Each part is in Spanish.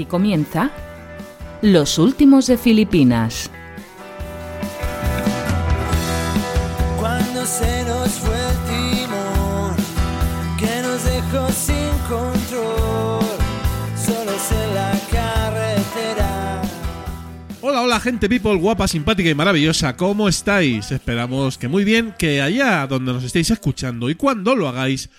Aquí comienza Los Últimos de Filipinas. Cuando se nos fue el timón, que nos dejó sin control, solos en la carretera. Hola, hola gente people guapa, simpática y maravillosa, ¿cómo estáis? Esperamos que muy bien, que allá donde nos estéis escuchando y cuando lo hagáis,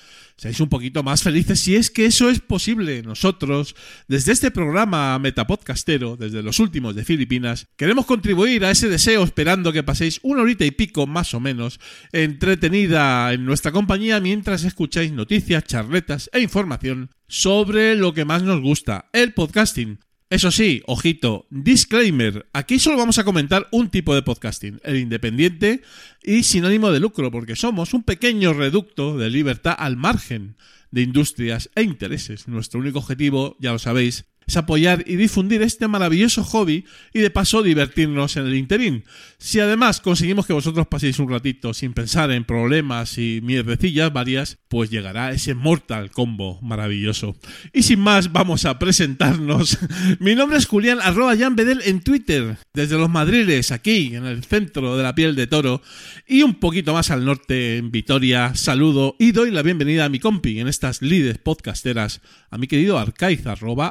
seáis un poquito más felices si es que eso es posible. Nosotros, desde este programa Metapodcastero, desde los últimos de Filipinas, queremos contribuir a ese deseo esperando que paséis una horita y pico más o menos entretenida en nuestra compañía mientras escucháis noticias, charletas e información sobre lo que más nos gusta, el podcasting. Eso sí, ojito, disclaimer, aquí solo vamos a comentar un tipo de podcasting, el independiente y sin ánimo de lucro, porque somos un pequeño reducto de libertad al margen de industrias e intereses. Nuestro único objetivo, ya lo sabéis, apoyar y difundir este maravilloso hobby y de paso divertirnos en el interín. Si además conseguimos que vosotros paséis un ratito sin pensar en problemas y mierdecillas varias, pues llegará ese Mortal Combo maravilloso. Y sin más, vamos a presentarnos. Mi nombre es Julián, arroba Jan Bedel en Twitter, desde los Madriles, aquí, en el centro de la piel de toro, y un poquito más al norte, en Vitoria. Saludo y doy la bienvenida a mi compi en estas lides podcasteras, a mi querido Arcaiz, arroba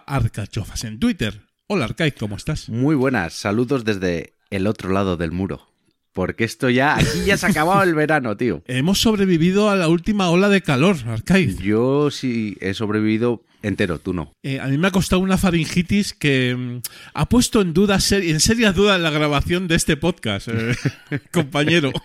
Arcachofas en Twitter. Hola Arcaiz, ¿cómo estás? Muy buenas, saludos desde el otro lado del muro. Porque esto ya, aquí ya se ha acabado el verano, tío. Hemos sobrevivido a la última ola de calor, Arcaiz. Yo sí he sobrevivido entero, tú no. Eh, a mí me ha costado una faringitis que mm, ha puesto en duda, ser- en serias dudas la grabación de este podcast, eh, compañero.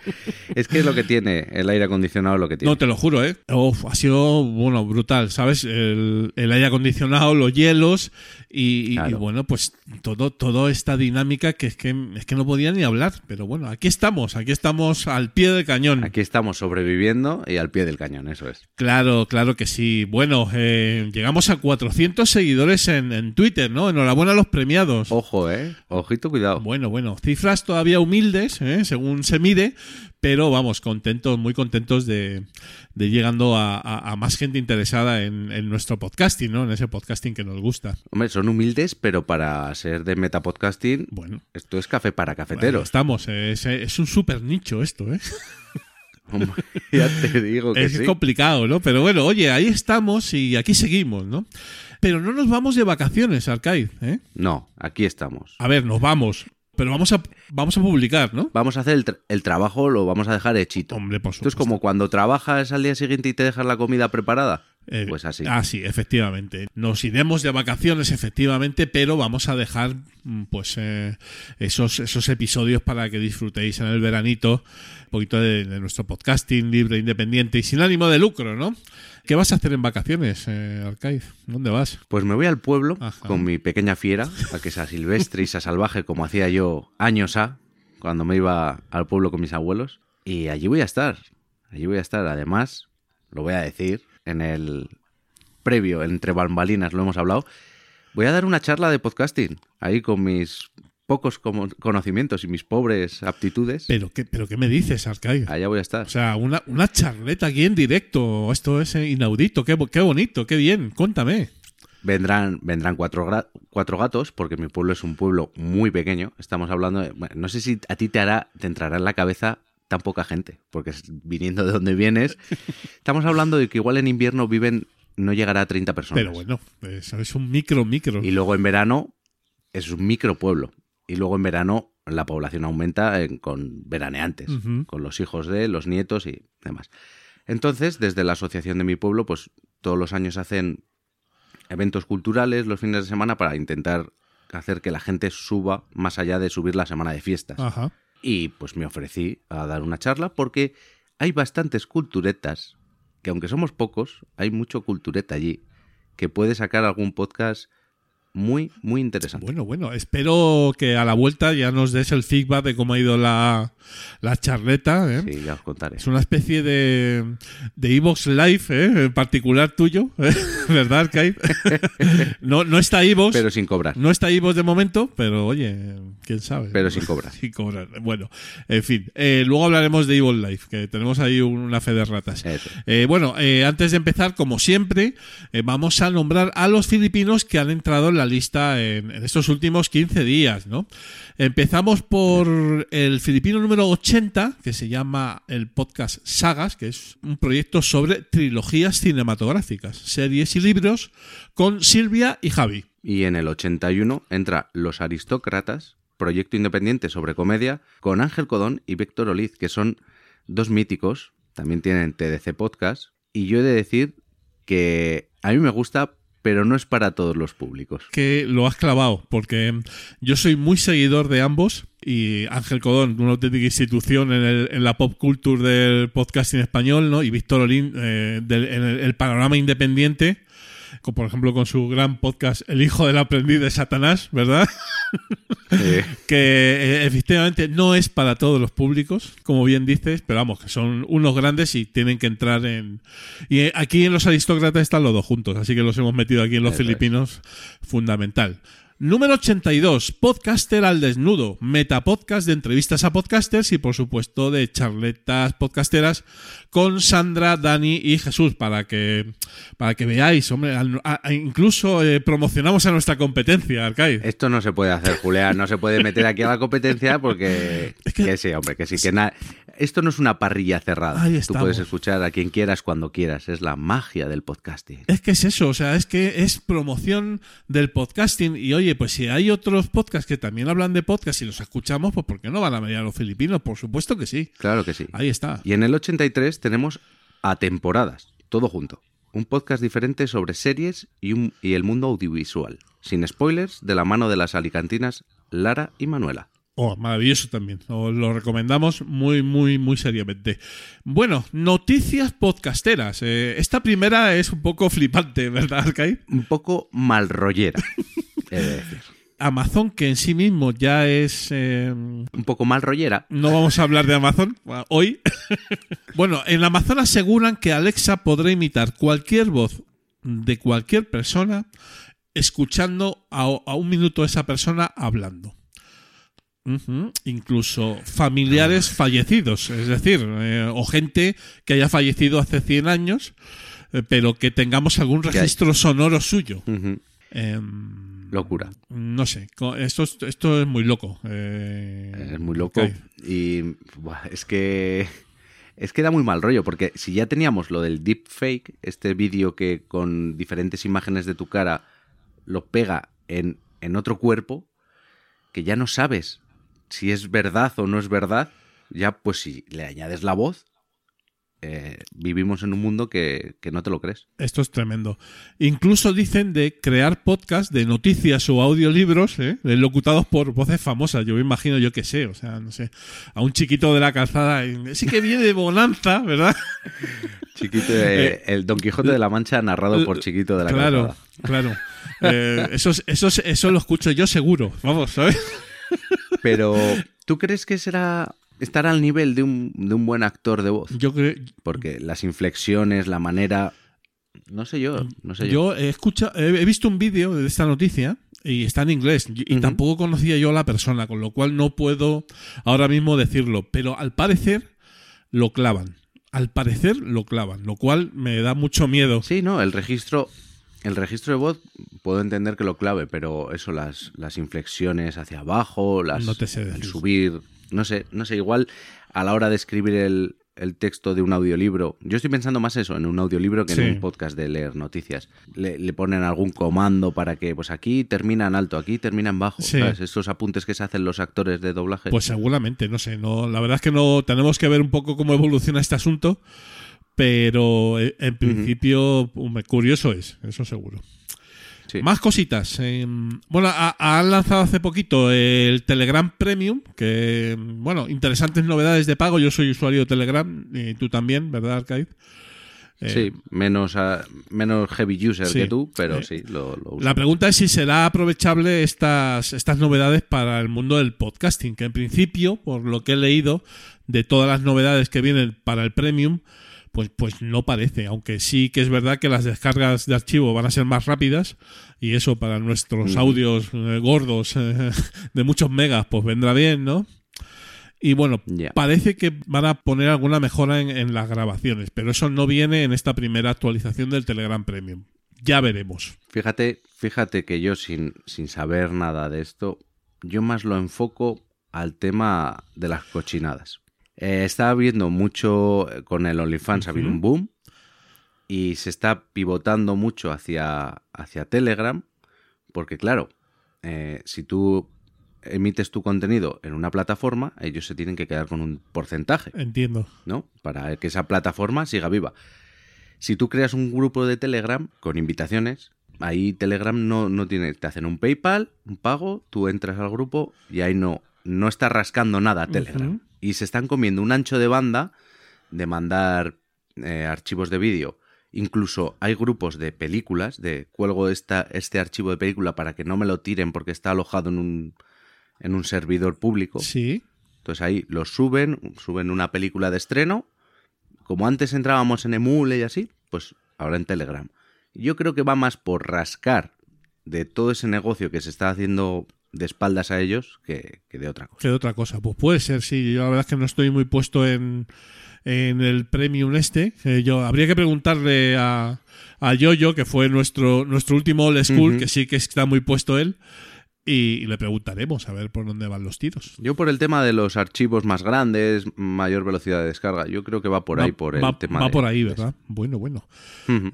Es que es lo que tiene el aire acondicionado, lo que tiene. No, te lo juro, ¿eh? Uf, ha sido, bueno, brutal, ¿sabes? El, el aire acondicionado, los hielos y, y- Claro. y, bueno, pues todo, toda esta dinámica que es, que es que no podía ni hablar. Pero bueno, aquí estamos, aquí estamos al pie del cañón. Aquí estamos sobreviviendo y al pie del cañón, eso es. Claro, claro que sí. Bueno, eh, llegamos a 400 seguidores en, en Twitter, ¿no? Enhorabuena a los premiados. Ojo, eh. Ojito, cuidado. Bueno, bueno, cifras todavía humildes, ¿eh? según se mide, pero vamos, contentos, muy contentos de, de llegando a, a- a más gente interesada en, en nuestro podcasting, ¿no? En ese podcasting que nos gusta. Hombre, son humildes, pero para ser de metapodcasting, Bueno, esto es café para cafeteros. estamos, eh, es, es un super nicho esto, ¿eh? Hombre, ya te digo que Es sí. complicado, ¿no? Pero bueno, oye, ahí estamos y aquí seguimos, ¿no? Pero no nos vamos de vacaciones, Arcaiz, ¿eh? No, aquí estamos. A ver, nos vamos, pero vamos a, vamos a publicar, ¿no? Vamos a hacer el, tra- el trabajo, lo vamos a dejar hechito. Hombre, por Esto es supuesto. como cuando trabajas al día siguiente y te dejas la comida preparada. Eh, Pues así. Ah, sí, efectivamente. Nos iremos de vacaciones, efectivamente, pero vamos a dejar mm, pues eh, esos, esos episodios para que disfrutéis en el veranito un poquito de, de nuestro podcasting libre, independiente y sin ánimo de lucro, ¿no? ¿Qué vas a hacer en vacaciones, eh, Arcaiz? ¿Dónde vas? Pues me voy al pueblo Ajá. con mi pequeña fiera, a que sea silvestre y sea salvaje como hacía yo años a, cuando me iba al pueblo con mis abuelos. Y allí voy a estar. Allí voy a estar. Además, lo voy a decir, en el previo, entre bambalinas, lo hemos hablado. Voy a dar una charla de podcasting, ahí con mis pocos conocimientos y mis pobres aptitudes. ¿Pero qué, pero qué me dices, Arcaiz? Allá voy a estar. O sea, una, una charleta aquí en directo. Esto es eh, inaudito. Qué, qué bonito, qué bien. Cuéntame. Vendrán, vendrán cuatro, cuatro gatos, porque mi pueblo es un pueblo muy pequeño. Estamos hablando de. bueno, no sé si a ti te hará, te entrará en la cabeza tan poca gente, porque viniendo de donde vienes, estamos hablando de que igual en invierno viven, no llegará a 30 personas. Pero bueno, eso es un micro, micro. Y luego en verano es un micro pueblo. Y luego en verano la población aumenta en- con veraneantes, con los hijos de, los nietos y demás. Entonces, desde la asociación de mi pueblo, pues todos los años hacen eventos culturales los fines de semana para intentar hacer que la gente suba más allá de subir la semana de fiestas. Ajá. Y pues me ofrecí a dar una charla porque hay bastantes culturetas, que aunque somos pocos, hay mucho cultureta allí, que puede sacar algún podcast muy, muy interesante. Bueno, bueno, espero que a la vuelta ya nos des el feedback de cómo ha ido la, la charleta. ¿eh? Sí, ya os contaré. Es una especie de de Evox Live, ¿eh? en particular tuyo, ¿eh? ¿verdad, Kai? no, no está Evox, Pero sin cobrar. no está Evox de momento, pero oye, quién sabe. Pero sin cobrar. Sin cobrar. Bueno, en fin, eh, luego hablaremos de Evil Life, que tenemos ahí una fe de ratas. Bueno, antes de empezar, como siempre, vamos a nombrar a los filipinos que han entrado en la lista en, en estos últimos 15 días, ¿no? Empezamos por el filipino número 80, que se llama el podcast Sagas, que es un proyecto sobre trilogías cinematográficas, series y libros, con Silvia y Javi. Y en el 81 entra Los Aristócratas, proyecto independiente sobre comedia, con Ángel Codón y Víctor Oliz, que son dos míticos, también tienen TDC Podcast, y yo he de decir que a mí me gusta, pero no es para todos los públicos. que lo has clavado, porque yo soy muy seguidor de ambos y Ángel Codón, una auténtica institución en, el- en la pop culture del podcasting español, ¿no? Y Víctor Olín eh, del- en el, el panorama independiente, con, por ejemplo con su gran podcast El hijo del aprendiz de Satanás, ¿verdad? Eh, que eh, efectivamente no es para todos los públicos, como bien dices, pero vamos, que son unos grandes y tienen que entrar en... Y eh, aquí en los aristócratas están los dos juntos, así que los hemos metido aquí en los Eso es. filipinos, fundamental. Número 82, Podcaster al desnudo, metapodcast de entrevistas a podcasters y por supuesto de charletas podcasteras con Sandra, Dani y Jesús para que para que veáis, hombre, a- a- incluso eh, promocionamos a nuestra competencia, Arcade. Esto no se puede hacer, Julián, no se puede meter aquí a la competencia porque... Es que- que sí, hombre, que sí, que na- Esto no es una parrilla cerrada. Ahí Tú puedes escuchar a quien quieras cuando quieras, es la magia del podcasting. Es que es eso, o sea, es que es promoción del podcasting y oye, pues si hay otros podcasts que también hablan de podcast y los escuchamos, pues ¿por qué no van a venir a los filipinos? Por supuesto que sí. Claro que sí. Ahí está. Y en el 83 tenemos a temporadas, todo junto. Un podcast diferente sobre series y, un- y el mundo audiovisual. Sin spoilers, de la mano de las alicantinas Lara y Manuela. Oh, maravilloso también. Os lo recomendamos muy, muy, muy seriamente. Bueno, noticias podcasteras. Eh, esta primera es un poco flipante, ¿verdad, Arcade? Un poco mal rollera, he de decir. Amazon, que en sí mismo ya es... eh, Un poco mal rollera. No vamos a hablar de Amazon hoy. bueno, en Amazon aseguran que Alexa podrá imitar cualquier voz de cualquier persona escuchando a, a un minuto a esa persona hablando. Incluso familiares fallecidos, es decir, eh, o gente que haya fallecido hace 100 años, eh, pero que tengamos algún registro sonoro suyo. Locura. no sé, esto, es- esto es muy loco. eh, Es muy loco. Y buah, es que. Es que da muy mal rollo, porque si ya teníamos lo del deepfake, este vídeo que con diferentes imágenes de tu cara lo pega en, en otro cuerpo, que ya no sabes si es verdad o no es verdad, ya pues si le añades la voz, eh, vivimos en un mundo que, que no te lo crees. Esto es tremendo. Incluso dicen de crear podcast de noticias o audiolibros ¿eh? locutados por voces famosas. Yo me imagino, yo qué sé, o sea, no sé, a un chiquito de la calzada. eh, Sí que viene de Bonanza, ¿verdad? Chiquito, eh, el Don Quijote de la Mancha narrado por Chiquito de la claro, Calzada. claro. Eh, eso, eso, es- eso lo escucho yo seguro. Vamos, ¿sabes? Pero, ¿tú crees que será estar al nivel de un, de un buen actor de voz? Yo creo. Porque las inflexiones, la manera. No sé yo, no sé yo. Yo he escuchado, he visto un vídeo de esta noticia y está en inglés y tampoco conocía yo a la persona, con lo cual no puedo ahora mismo decirlo, pero al parecer lo clavan. Al parecer lo clavan, lo cual me da mucho miedo. Sí, no, el registro. El registro de voz puedo entender que lo clave, pero eso, las, las inflexiones hacia abajo, las, No te sé el subir, no sé, no sé, igual a la hora de escribir el, el texto de un audiolibro, yo estoy pensando más eso, en un audiolibro que Sí. en un podcast de leer noticias. Le, le ponen algún comando para que, pues aquí termina en alto, aquí termina en bajo, Sí. ¿sabes? Estos apuntes que se hacen los actores de doblaje. Pues seguramente, no sé, no, la verdad es que no tenemos que ver un poco cómo evoluciona este asunto, pero eh, en principio hombre, curioso es, eso seguro. Sí. Más cositas. eh, bueno, ha- han lanzado hace poquito el Telegram Premium, que, bueno, interesantes novedades de pago. Yo soy usuario de Telegram, y tú también, ¿verdad, Arcade? Eh, sí, menos, ah, menos heavy user sí. que tú, pero Eh, sí, lo, lo uso. La pregunta es si será aprovechable estas, estas novedades para el mundo del podcasting, que en principio, por lo que he leído, de todas las novedades que vienen para el Premium, pues, pues no parece, aunque sí que es verdad que las descargas de archivo van a ser más rápidas y eso para nuestros audios eh, gordos eh, de muchos megas, pues vendrá bien, ¿no? Y bueno, parece que van a poner alguna mejora en, en las grabaciones, pero eso no viene en esta primera actualización del Telegram Premium. Ya veremos. Fíjate, fíjate que yo sin, sin saber nada de esto, yo más lo enfoco al tema de las cochinadas. Eh, estaba viendo mucho con el OnlyFans, ha habido un boom y se está pivotando mucho hacia, hacia Telegram, porque claro, eh, si tú emites tu contenido en una plataforma, ellos se tienen que quedar con un porcentaje, Entiendo. ¿no? Para que esa plataforma siga viva. Si tú creas un grupo de Telegram con invitaciones, ahí Telegram no, no tiene, te hacen un PayPal, un pago, tú entras al grupo y ahí no, no está rascando nada Telegram. Y se están comiendo un ancho de banda de mandar eh, archivos de vídeo. Incluso hay grupos de películas, de cuelgo esta, este archivo de película para que no me lo tiren porque está alojado en un, en un servidor público. Sí. Entonces ahí lo suben, suben una película de estreno. Como antes entrábamos en Emule y así, pues ahora en Telegram. Yo creo que va más por rascar de todo ese negocio que se está haciendo de espaldas a ellos que, que de otra cosa. Que de otra cosa. Pues puede ser, sí. Yo la verdad es que no estoy muy puesto en, en el premium este. Eh, yo habría que preguntarle a, a Yoyo, que fue nuestro, nuestro último old school, que sí que está muy puesto él. Y, le preguntaremos a ver por dónde van los tiros. Yo por el tema de los archivos más grandes, mayor velocidad de descarga, yo creo que va por Va- ahí, por el va, tema va de- por ahí, ¿verdad? Bueno, bueno.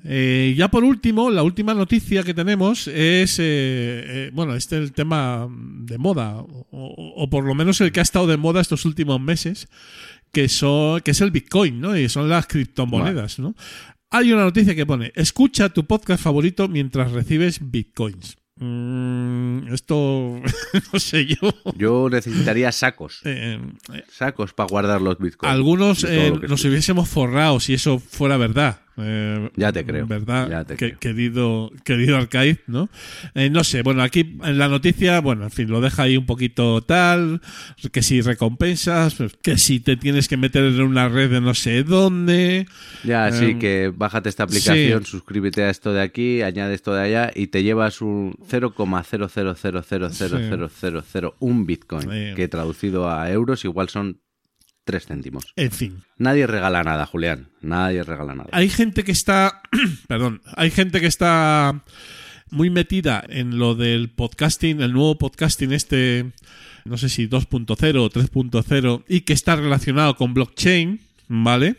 Eh, ya por último, la última noticia que tenemos es, eh, eh, bueno, este es el tema de moda, o, o- o por lo menos el que ha estado de moda estos últimos meses, que, son, que es el Bitcoin, ¿no? Y son las criptomonedas, ¿no? Hay una noticia que pone, escucha tu podcast favorito mientras recibes Bitcoins. Mm, esto, no sé yo. Yo necesitaría sacos, Eh, eh, sacos para guardar los bitcoins. algunos eh, nos hubiésemos forrado si eso fuera verdad. Eh, Ya te creo, ¿Verdad? ya te Que- creo. Querido, querido Arcaiz, ¿no? Eh, no sé, bueno, aquí en la noticia, bueno, en fin, lo deja ahí un poquito tal, que si recompensas, pues, que si te tienes que meter en una red de no sé dónde. Ya, sí, Em, que bájate esta aplicación, sí. suscríbete a esto de aquí, añade esto de allá y te llevas un 0,000000001 Bitcoin, Eh. que traducido a euros igual son 3 céntimos. En fin, Nadie regala nada, Julián. Nadie regala nada. hay gente que está, perdón, hay gente que está muy metida en lo del podcasting, el nuevo podcasting este, no sé si 2.0 o 3.0, y que está relacionado con blockchain, ¿vale?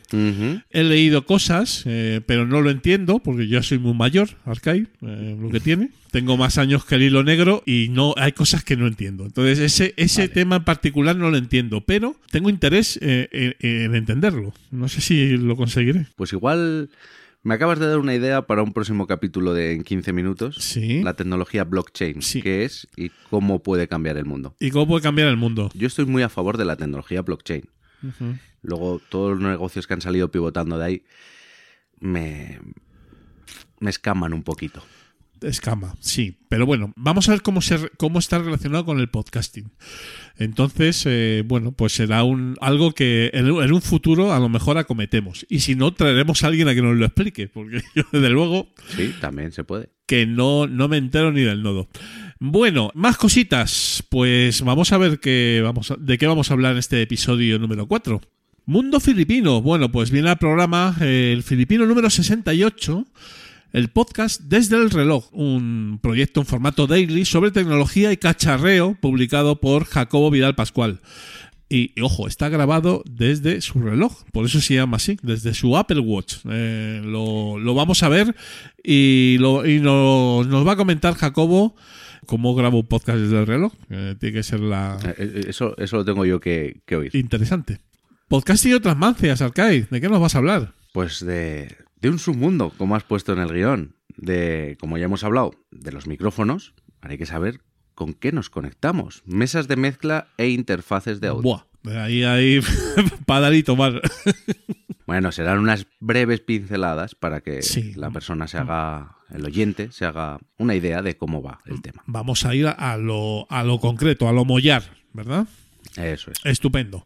He leído cosas, eh, pero no lo entiendo porque yo soy muy mayor, Arcai, eh, lo que tiene. Tengo más años que el hilo negro y no hay cosas que no entiendo. Entonces ese, ese tema en particular no lo entiendo, pero tengo interés eh, en, en entenderlo. No sé si lo conseguiré. Pues igual me acabas de dar una idea para un próximo capítulo de en 15 minutos. Sí. La tecnología blockchain, Sí. qué es y cómo puede cambiar el mundo. ¿Y cómo puede cambiar el mundo? Yo estoy muy a favor de la tecnología blockchain. Luego, todos los negocios que han salido pivotando de ahí me, me escaman un poquito. Escama, sí. Pero bueno, vamos a ver cómo, se, cómo está relacionado con el podcasting. Entonces, eh, bueno, pues será un, algo que en, en un futuro a lo mejor acometemos. Y si no, traeremos a alguien a que nos lo explique, porque yo desde luego Sí, también se puede. que no, no me entero ni del nodo. Bueno, más cositas. Pues vamos a ver qué vamos a- de qué vamos a hablar en este episodio número 4. Mundo filipino. Bueno, pues viene al programa eh, el filipino número 68. El podcast Desde el reloj, un proyecto en formato daily sobre tecnología y cacharreo publicado por Jacobo Vidal Pascual. Y, y, ojo, está grabado desde su reloj, por eso se llama así, desde su Apple Watch. Eh, lo, lo vamos a ver y, lo, y nos, nos va a comentar Jacobo cómo graba un podcast desde el reloj. Eh, tiene que ser la Eh, eh, Eso, eso lo tengo yo que, que oír. interesante. Podcast y otras mancias, Arcade. ¿De qué nos vas a hablar? Pues de, de un submundo, como has puesto en el guion. De, como ya hemos hablado, de los micrófonos. Hay que saber con qué nos conectamos. Mesas de mezcla e interfaces de audio. Buah, ahí, ahí, para dar y tomar. Bueno, serán unas breves pinceladas para que Sí. la persona se haga, el oyente, se haga una idea de cómo va el tema. Vamos a ir a lo, a lo concreto, a lo mollar, ¿verdad? Eso es. Estupendo.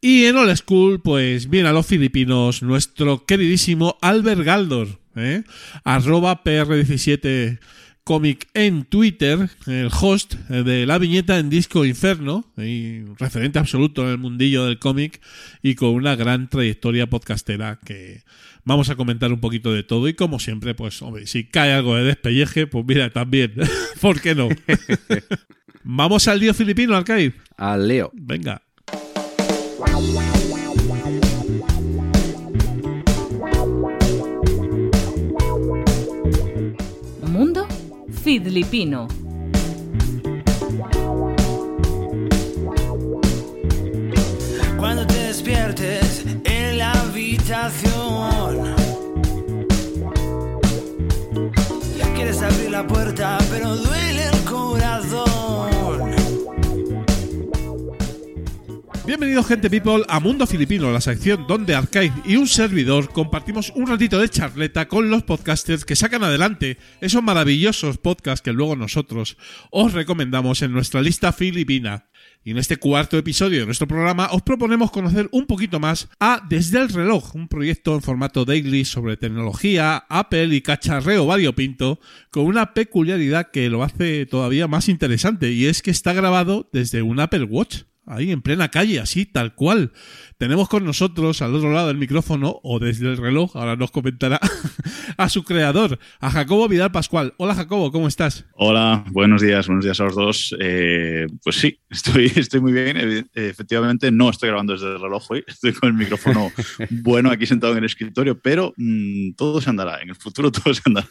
Y en Old School, pues viene a los filipinos nuestro queridísimo Albert Galdor, ¿eh? arroba PR17 Cómic en Twitter, el host de la viñeta en Disco Inferno, y referente absoluto en el mundillo del cómic y con una gran trayectoria podcastera que vamos a comentar un poquito de todo y como siempre, pues hombre, si cae algo de despelleje, pues mira, también, ¿por qué no? vamos al lío filipino, Arcade. Al Leo. Venga. Mundo Filipino. Cuando te despiertes en la habitación. Quieres abrir la puerta, pero duele el corazón. Bienvenidos, gente people, a Mundo Filipino, la sección donde Arcade y un servidor compartimos un ratito de charleta con los podcasters que sacan adelante esos maravillosos podcasts que luego nosotros os recomendamos en nuestra lista filipina. Y en este cuarto episodio de nuestro programa os proponemos conocer un poquito más a Desde el Reloj, un proyecto en formato daily sobre tecnología, Apple y cacharreo variopinto, con una peculiaridad que lo hace todavía más interesante, y es que está grabado desde un Apple Watch ahí en plena calle, así, tal cual. Tenemos con nosotros al otro lado del micrófono, o desde el reloj, ahora nos comentará, a su creador, a Jacobo Vidal Pascual. Hola Jacobo, ¿cómo estás? Hola, buenos días, buenos días a los dos. Eh, pues sí, estoy, estoy muy bien. Efectivamente, no estoy grabando desde el reloj hoy, estoy con el micrófono bueno aquí sentado en el escritorio, pero mm, todo se andará, en el futuro todo se andará.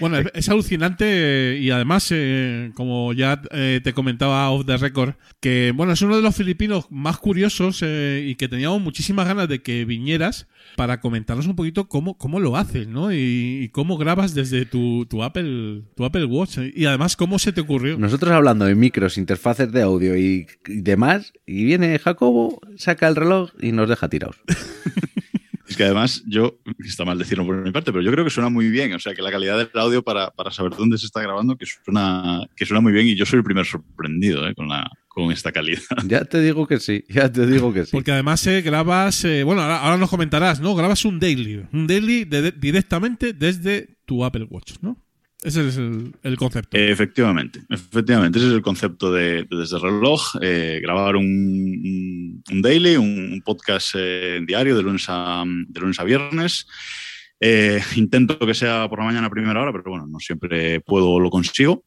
Bueno, es- es alucinante eh, y además, eh, como ya eh, te comentaba off the record, que bueno, es uno de los filipinos más curiosos eh, y que teníamos muchísimas ganas de que vinieras para comentarnos un poquito cómo, cómo lo haces, ¿no? Y, y cómo grabas desde tu, tu Apple tu Apple Watch eh, y además cómo se te ocurrió. Nosotros hablando de micros, interfaces de audio y, y demás, y viene Jacobo, saca el reloj y nos deja tirados. Es que además yo, está mal decirlo por mi parte, pero yo creo que suena muy bien. O sea, que la calidad del audio para, para saber dónde se está grabando, que suena, que suena muy bien y yo soy el primer sorprendido eh, con, la, con esta calidad. Ya te digo que sí, ya te digo que sí. Porque además eh, grabas, eh, bueno, ahora, ahora nos comentarás, ¿no? Grabas un daily, un daily de- de- directamente desde tu Apple Watch, ¿no? Ese es el, el concepto. Efectivamente, efectivamente, ese es el concepto de, de Desde el Reloj, eh, grabar un, daily, un, un podcast eh, diario de lunes a, de lunes a viernes. Eh, intento que sea por la mañana a primera hora, pero bueno, no siempre puedo o lo consigo.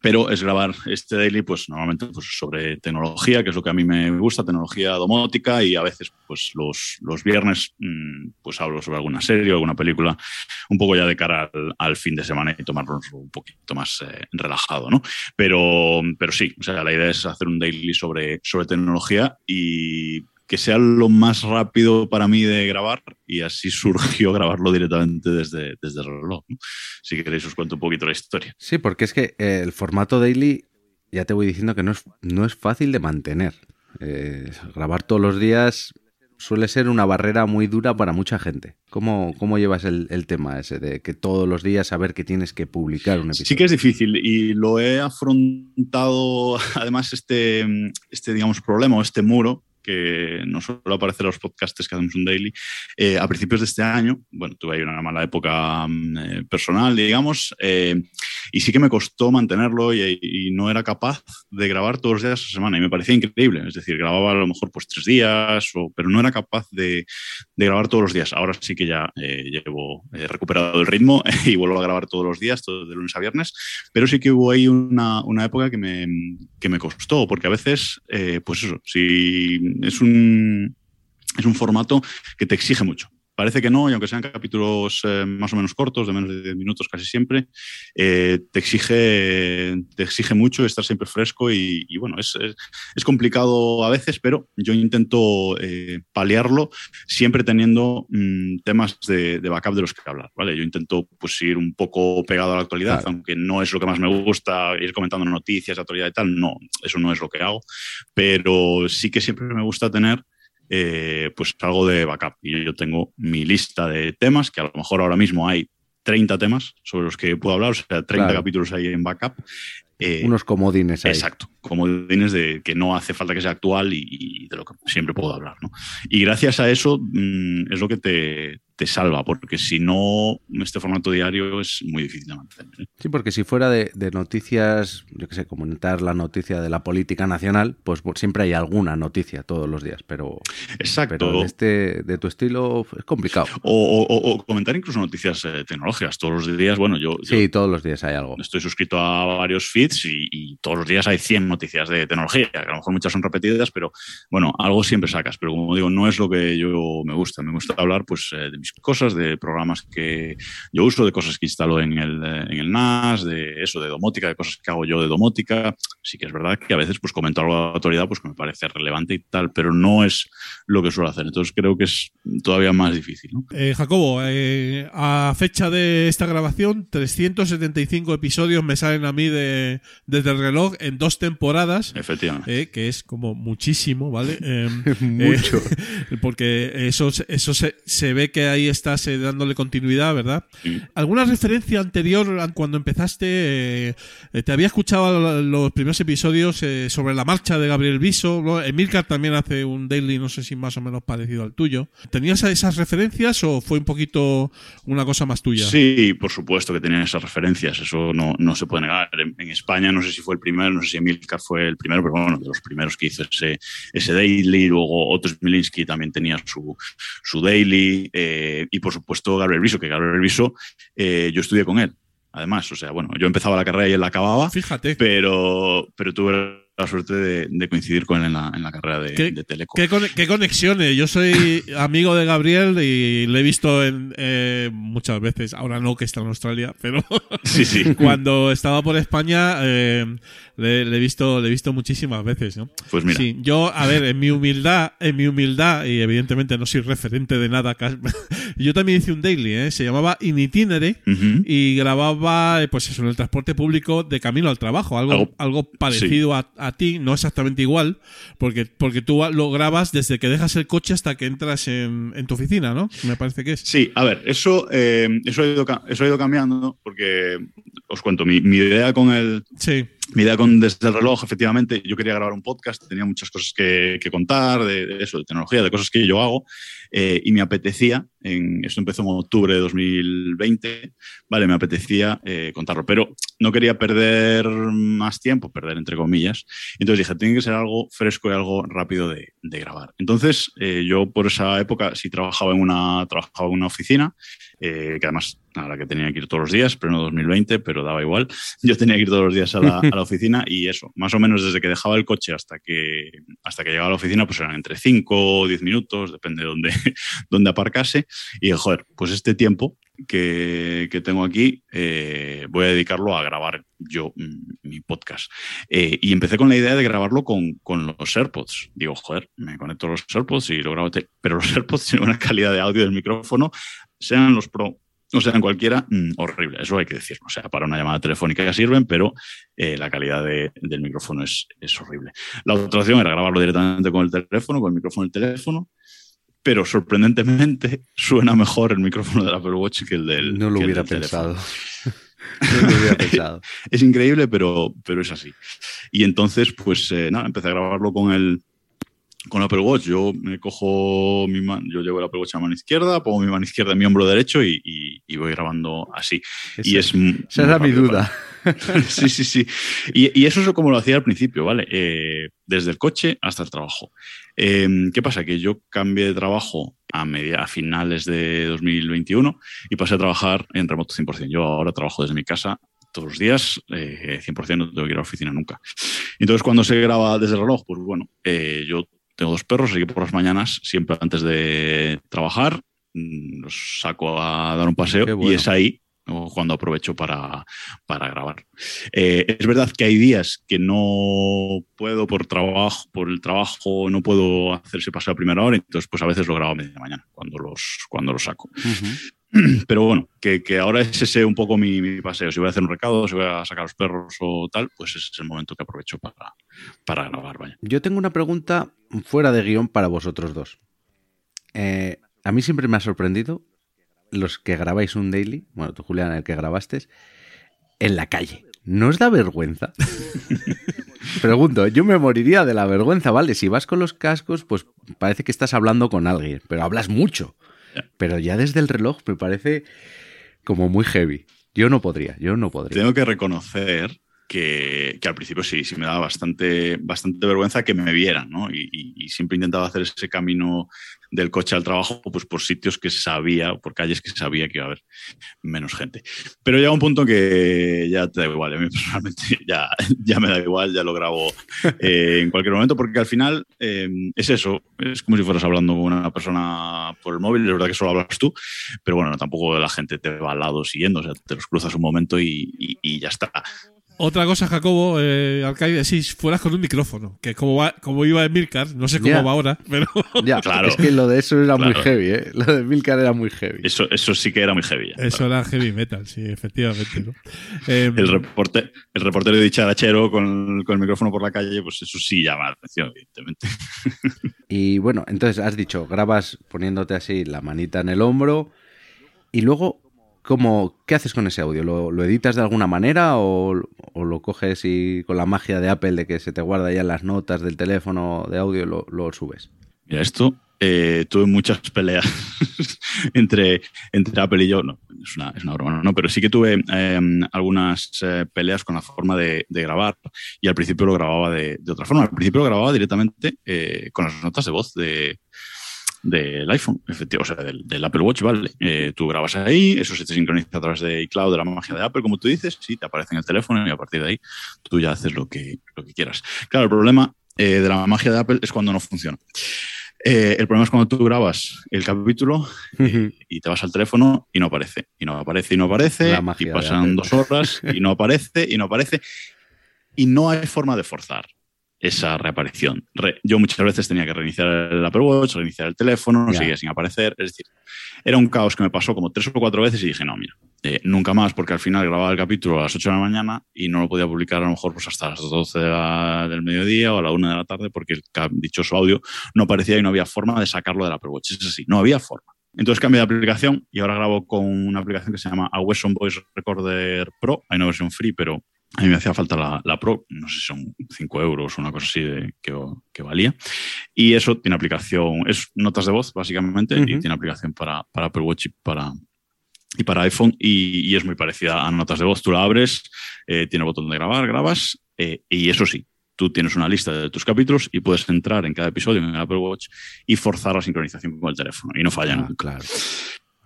Pero es grabar este daily, pues normalmente pues, sobre tecnología, que es lo que a mí me gusta, tecnología domótica, y a veces, pues los, los viernes, mm, pues hablo sobre alguna serie o alguna película un poco ya de cara al, fin de semana y tomarlo un poquito más eh, relajado, ¿no? Pero, pero sí, o sea, la idea es hacer un daily sobre, sobre tecnología y que sea lo más rápido para mí de grabar y así surgió grabarlo directamente desde, desde el reloj. ¿no? Si queréis os cuento un poquito la historia. Sí, porque es que eh, el formato daily, ya te voy diciendo que no es, no es fácil de mantener. Eh, grabar todos los días suele ser una barrera muy dura para mucha gente. ¿Cómo, cómo llevas el, el tema ese de que todos los días saber que tienes que publicar un episodio? Sí que es difícil y lo he afrontado, además, este, este digamos, problema o este muro que no suele aparecer a los podcasters que hacemos un daily, eh, a principios de este año, bueno, tuve ahí una mala época mm, eh, personal, digamos, eh, y sí que me costó mantenerlo y, y no era capaz de grabar todos los días a semana y me parecía increíble, es decir, grababa a lo mejor pues tres días, o, pero no era capaz de, de grabar todos los días. Ahora sí que ya eh, llevo eh, recuperado el ritmo y vuelvo a grabar todos los días, todo de lunes a viernes, pero sí que hubo ahí una, una época que me, que me costó, porque a veces, eh, pues eso, si es un, es un formato que te exige mucho. Parece que no, y aunque sean capítulos eh, más o menos cortos, de menos de 10 minutos casi siempre, eh, te, exige, te exige mucho estar siempre fresco y, y bueno, es, es, es, complicado a veces, pero yo intento eh, paliarlo siempre teniendo mmm, temas de, de, backup de los que hablar, ¿vale? Yo intento pues ir un poco pegado a la actualidad, claro. aunque no es lo que más me gusta, ir comentando noticias, actualidad y tal, no, eso no es lo que hago, pero sí que siempre me gusta tener eh, pues algo de backup. Y yo tengo mi lista de temas, que a lo mejor ahora mismo hay 30 temas sobre los que puedo hablar, o sea, 30 claro. capítulos ahí en backup. Eh, Unos comodines ahí. Exacto, comodines de que no hace falta que sea actual y, y de lo que siempre puedo hablar. ¿no? Y gracias a eso mmm, es lo que te, te salva, porque si no, este formato diario es muy difícil de mantener. ¿eh? Sí, porque si fuera de, de noticias, yo qué sé, comentar la noticia de la política nacional, pues siempre hay alguna noticia todos los días, pero, Exacto. pero de, este, de tu estilo es complicado. O, o- o- o comentar incluso noticias eh, tecnológicas. Todos los días, bueno, yo, yo Sí, todos los días hay algo. estoy suscrito a varios feeds y, y todos los días hay 100 noticias de tecnología, que a lo mejor muchas son repetidas, pero bueno, algo siempre sacas. Pero como digo, no es lo que yo me gusta. Me gusta hablar pues, eh, de mis cosas, de programas que yo uso, de cosas que instalo en el, eh, en el NAS, de eso, de domótica, de cosas que hago yo de domótica. Sí que es verdad que a veces pues comento algo de actualidad pues, que me parece relevante y tal, pero no es lo que suelo hacer. Entonces creo que es todavía más difícil. ¿no? Eh, Jacobo, eh, a fecha de esta grabación, 375 episodios me salen a mí de, desde el reloj en dos temporadas. Efectivamente. eh, que es como muchísimo, ¿vale? Eh, Mucho. porque eso, se- eso se, se ve que ahí estás eh, dándole continuidad, ¿verdad? ¿Alguna referencia anterior cuando empezaste? eh, te había escuchado los primeros episodios eh, sobre la marcha de Gabriel Viso. ¿no? Emilcar también hace un daily, no sé si más o menos parecido al tuyo. ¿Tenías esas referencias o fue un poquito una cosa más tuya? Sí, por supuesto que tenían esas referencias, eso no, no se puede negar. En, en España no sé si fue el primero, no sé si Emilcar fue el primero, pero bueno, de los primeros que hizo ese, ese daily, luego Otto Smilinski también tenía su, su daily, eh, y por supuesto Gabriel Viso, que Gabriel Viso eh, yo estudié con él, además, o sea, bueno, yo empezaba la carrera y él la acababa, Fíjate. pero, pero tuve la suerte de, de coincidir con él en la, en la carrera de, ¿Qué- de Teleco. ¿Qué, con- qué conexiones? Yo soy amigo de Gabriel y le he visto en, eh, muchas veces, ahora no que está en Australia, pero Sí, sí, cuando estaba por España eh, le, le he visto le he visto muchísimas veces, ¿no? pues mira. Sí, yo, a ver, en mi humildad, en mi humildad, y evidentemente no soy referente de nada, yo también hice un daily, ¿eh? se llamaba In Itinere y grababa, eh, pues eso, en el transporte público de camino al trabajo, algo, Algo- algo parecido a, a ti, no exactamente igual, porque, porque tú lo grabas desde que dejas el coche hasta que entras en, en tu oficina, ¿no? Me parece que es. Sí, a ver, eso, eh, eso, ha, ido, eso ha ido cambiando porque os cuento, mi, mi idea con el, Sí, mi idea con Desde el reloj, efectivamente, yo quería grabar un podcast, tenía muchas cosas que, que contar, de, de eso, de tecnología, de cosas que yo hago, eh, y me apetecía, en, esto empezó en octubre de 2020, vale, me apetecía eh, contarlo, pero no quería perder más tiempo, perder entre comillas, entonces dije, tiene que ser algo fresco y algo rápido de, de grabar. Entonces, eh, yo por esa época sí trabajaba en una, trabajaba en una oficina, eh, que además, ahora que tenía que ir todos los días, pero no 2020, pero daba igual. Yo tenía que ir todos los días a la, oficina y eso, más o menos desde que dejaba el coche hasta que, hasta que llegaba a la oficina, pues eran entre 5 o 10 minutos, depende de dónde, aparcase. Y joder, pues este tiempo que, que tengo aquí eh, voy a dedicarlo a grabar yo mm, mi podcast. Eh, y empecé con la idea de grabarlo con, con los AirPods. Digo, joder, me conecto a los AirPods y lo grabo. Pero los AirPods tienen una calidad de audio del micrófono, sean los Pro o sean cualquiera, mm, horrible. Eso hay que decirlo. O sea, para una llamada telefónica ya sirven, pero eh, la calidad de- del micrófono es, es horrible. La otra opción era grabarlo directamente con el teléfono, con el micrófono del teléfono. Pero sorprendentemente suena mejor el micrófono del Apple Watch que el del. No lo hubiera pensado. no lo hubiera pensado. Es increíble, pero, pero es así. Y entonces, pues eh, nada, empecé a grabarlo con el con Apple Watch. Yo me cojo mi mano, yo llevo el Apple Watch a la mano izquierda, pongo mi mano izquierda en mi hombro derecho y, y- y voy grabando así. y es esa era mi duda. para- sí, sí, sí. Y, y eso es como lo hacía al principio, ¿vale? Eh, desde el coche hasta el trabajo. Eh, ¿Qué pasa? Que yo cambié de trabajo a, media, a finales de 2021 y pasé a trabajar en remoto 100%. Yo ahora trabajo desde mi casa todos los días, eh, 100% no tengo que ir a la oficina nunca. Entonces, cuando se graba desde el reloj, pues bueno, eh, yo tengo dos perros, así que por las mañanas, siempre antes de trabajar, mm, los saco a dar un paseo bueno. y es ahí cuando aprovecho para, para grabar. Eh, es verdad que hay días que no puedo por trabajo, por el trabajo, no puedo hacer ese paseo a primera hora, entonces pues a veces lo grabo a media mañana cuando los, cuando los saco. Pero bueno, que, que ahora es ese un poco mi, mi paseo. Si voy a hacer un recado, si voy a sacar a los perros o tal, pues ese es el momento que aprovecho para, para grabar, vaya. Yo tengo una pregunta fuera de guion para vosotros dos. Eh, a mí siempre me ha sorprendido los que grabáis un daily, bueno, tú Julián, el que grabaste, en la calle. ¿No os da vergüenza? Pregunto, yo me moriría de la vergüenza, ¿vale? Si vas con los cascos, pues parece que estás hablando con alguien, pero hablas mucho. Pero ya desde el reloj me parece como muy heavy. Yo no podría, yo no podría. Tengo que reconocer que, que al principio sí, sí me daba bastante, bastante vergüenza que me vieran, ¿no? Y, y- y siempre intentaba hacer ese camino del coche al trabajo, pues por sitios que sabía, por calles que sabía que iba a haber menos gente. Pero llega un punto que ya te da igual, a mí personalmente ya, ya me da igual, ya lo grabo eh, en cualquier momento, porque al final eh, es eso, es como si fueras hablando con una persona por el móvil, es verdad que solo hablas tú, pero bueno, tampoco la gente te va al lado siguiendo, o sea, te los cruzas un momento y, y- ya está. Otra cosa, Jacobo, eh, Arcaide, si fueras con un micrófono, que como, va, como iba en Milcar, no sé cómo va ahora, pero Ya, Claro. es que lo de eso era muy heavy, ¿eh? Lo de Milcar era muy heavy. Eso, eso sí que era muy heavy. eso era heavy metal, sí, efectivamente. ¿no? Eh, el, reporte, el reportero de dicharachero con, con el micrófono por la calle, pues eso sí llama la atención, evidentemente. Y bueno, entonces has dicho, grabas poniéndote así la manita en el hombro y luego, ¿cómo, ¿qué haces con ese audio? ¿Lo, editas de alguna manera o, lo coges y con la magia de Apple de que se te guarda ya las notas del teléfono de audio lo, lo subes? Mira, esto eh, tuve muchas peleas entre, entre Apple y yo. No, es una, es una broma, no, pero sí que tuve eh, algunas eh, peleas con la forma de, de grabar y al principio lo grababa de, de otra forma. Al principio lo grababa directamente eh, con las notas de voz de del iPhone, efectivamente, o sea, del, del Apple Watch, ¿vale? Eh, tú grabas ahí, eso se te sincroniza a través de iCloud, de la magia de Apple, como tú dices, sí, te aparece en el teléfono y a partir de ahí tú ya haces lo que, lo que quieras. Claro, el problema eh, de la magia de Apple es cuando no funciona. Eh, el problema es cuando tú grabas el capítulo y te vas al teléfono y no aparece, y no aparece, y no aparece, y pasan dos horas y no aparece, y no aparece, y no hay forma de forzar esa reaparición. Re- yo muchas veces tenía que reiniciar el Apple Watch, reiniciar el teléfono, no Ya. seguía sin aparecer, es decir, era un caos que me pasó como tres o cuatro veces y dije, no, mira, eh, nunca más, porque al final grababa el capítulo a las 8 de la mañana y no lo podía publicar a lo mejor pues hasta las 12 de la- del mediodía o a la 1 de la tarde porque el dichoso audio no aparecía y no había forma de sacarlo del Apple Watch. Es así, no había forma. Entonces cambié de aplicación y ahora grabo con una aplicación que se llama Awesome Voice Recorder Pro. Hay una versión free, pero a mí me hacía falta la, la Pro. No sé si son 5 euros o una cosa así de, que, que valía. Y eso tiene aplicación, es notas de voz básicamente y Ujú. tiene aplicación para, para Apple Watch y para, y para iPhone y, y es muy parecida a notas de voz. Tú la abres, eh, tiene el botón de grabar, grabas eh, y eso sí, tú tienes una lista de tus capítulos y puedes entrar en cada episodio en el Apple Watch y forzar la sincronización con el teléfono y no falla Ah, nunca. claro.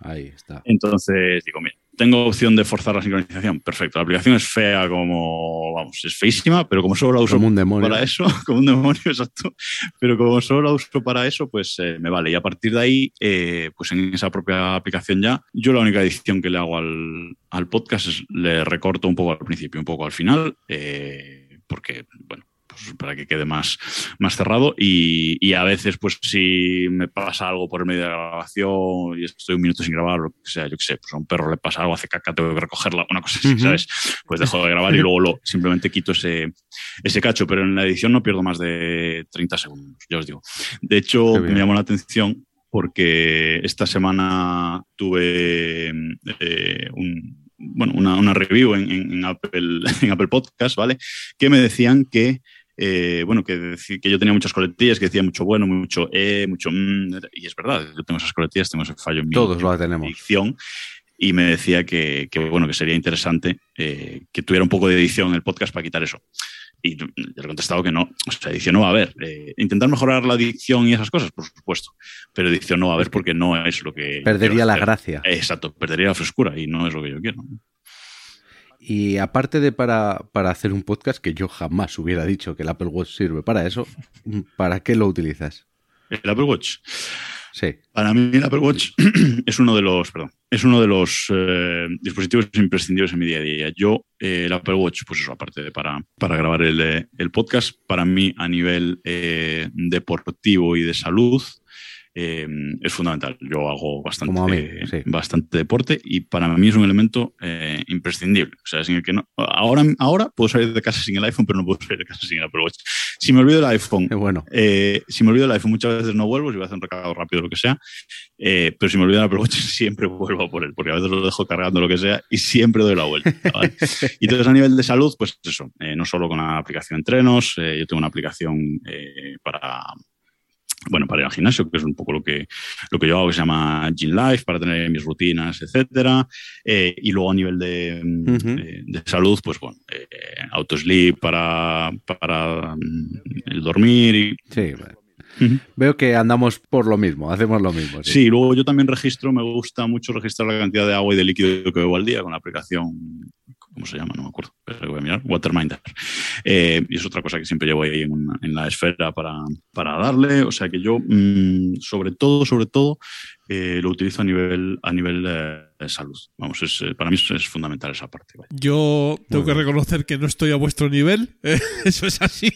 Ahí está. Entonces digo, mira, tengo opción de forzar la sincronización. Perfecto. La aplicación es fea como, vamos, es feísima, pero como solo la uso Como un demonio. para eso, como un demonio, exacto. Pero como solo la uso para eso, pues eh, me vale. Y a partir de ahí, eh, pues en esa propia aplicación ya, yo la única edición que le hago al, al podcast es le recorto un poco al principio, un poco al final, eh, porque, bueno, pues para que quede más, más cerrado y, y a veces pues si me pasa algo por el medio de la grabación y estoy un minuto sin grabar o lo que sea, yo qué sé, pues a un perro le pasa algo, hace caca, tengo que recogerla, una cosa así. ¿sabes? Pues dejo de grabar y luego lo, simplemente quito ese, ese cacho, pero en la edición no pierdo más de 30 segundos, ya os digo. De hecho, me llamó la atención porque esta semana tuve eh, un, bueno, una, una review en, en- en Apple, en Apple Podcast, ¿vale? Que me decían que, eh, bueno, que, que yo tenía muchas coletillas, que decía mucho bueno, mucho eh, mucho mm, y es verdad, yo tengo esas coletillas, tengo ese fallo en mi, Todos lo tenemos. dicción y me decía que, que, bueno, que sería interesante eh, que tuviera un poco de edición en el podcast para quitar eso. Y le he contestado que no. O sea, edición no va a haber. Eh, intentar mejorar la dicción y esas cosas, por supuesto. Pero edición no va a haber porque no es lo que. Perdería la hacer. gracia. Exacto, perdería la frescura y no es lo que yo quiero. Y aparte de para, para hacer un podcast, que yo jamás hubiera dicho que el Apple Watch sirve para eso, ¿para qué lo utilizas? El Apple Watch. Sí. Para mí el Apple Watch es uno de los, perdón, es uno de los eh, dispositivos imprescindibles en mi día a día. Yo, eh, el Apple Watch, pues eso, aparte de para, para grabar el, el podcast, para mí a nivel eh, deportivo y de salud eh, es fundamental. Yo hago bastante, mí, sí. bastante deporte y para mí es un elemento eh, imprescindible. O sea, sin el que no, ahora, ahora puedo salir de casa sin el iPhone, pero no puedo salir de casa sin el Apple Watch. Si me olvido el iPhone, Qué bueno. eh, si me olvido el iPhone, muchas veces no vuelvo, si voy a hacer un recado rápido o lo que sea. Pero si me olvido el Apple Watch, siempre vuelvo a por él, porque a veces lo dejo cargando lo que sea y siempre doy la vuelta. ¿vale? y entonces, a nivel de salud, pues eso, no solo con la aplicación Entrenos, eh, yo tengo una aplicación para, bueno, para ir al gimnasio, que es un poco lo que, lo que yo hago, que se llama Gym Life, para tener mis rutinas, etcétera. Eh, y luego a nivel de, eh, de salud, pues bueno, eh, autosleep para, para mm, el dormir. Y, Sí, vale. Veo que andamos por lo mismo, hacemos lo mismo. Sí, luego yo también registro, me gusta mucho registrar la cantidad de agua y de líquido que bebo al día con la aplicación, ¿cómo se llama? No me acuerdo, pero voy a mirar, Waterminder. Eh, y es otra cosa que siempre llevo ahí en, la esfera para, para darle, o sea que yo, mm, sobre todo, sobre todo, eh, lo utilizo a nivel, a nivel eh, de salud. Vamos, es, eh, para mí es, es fundamental esa parte. vaya. Yo tengo que reconocer que no estoy a vuestro nivel, eso es así.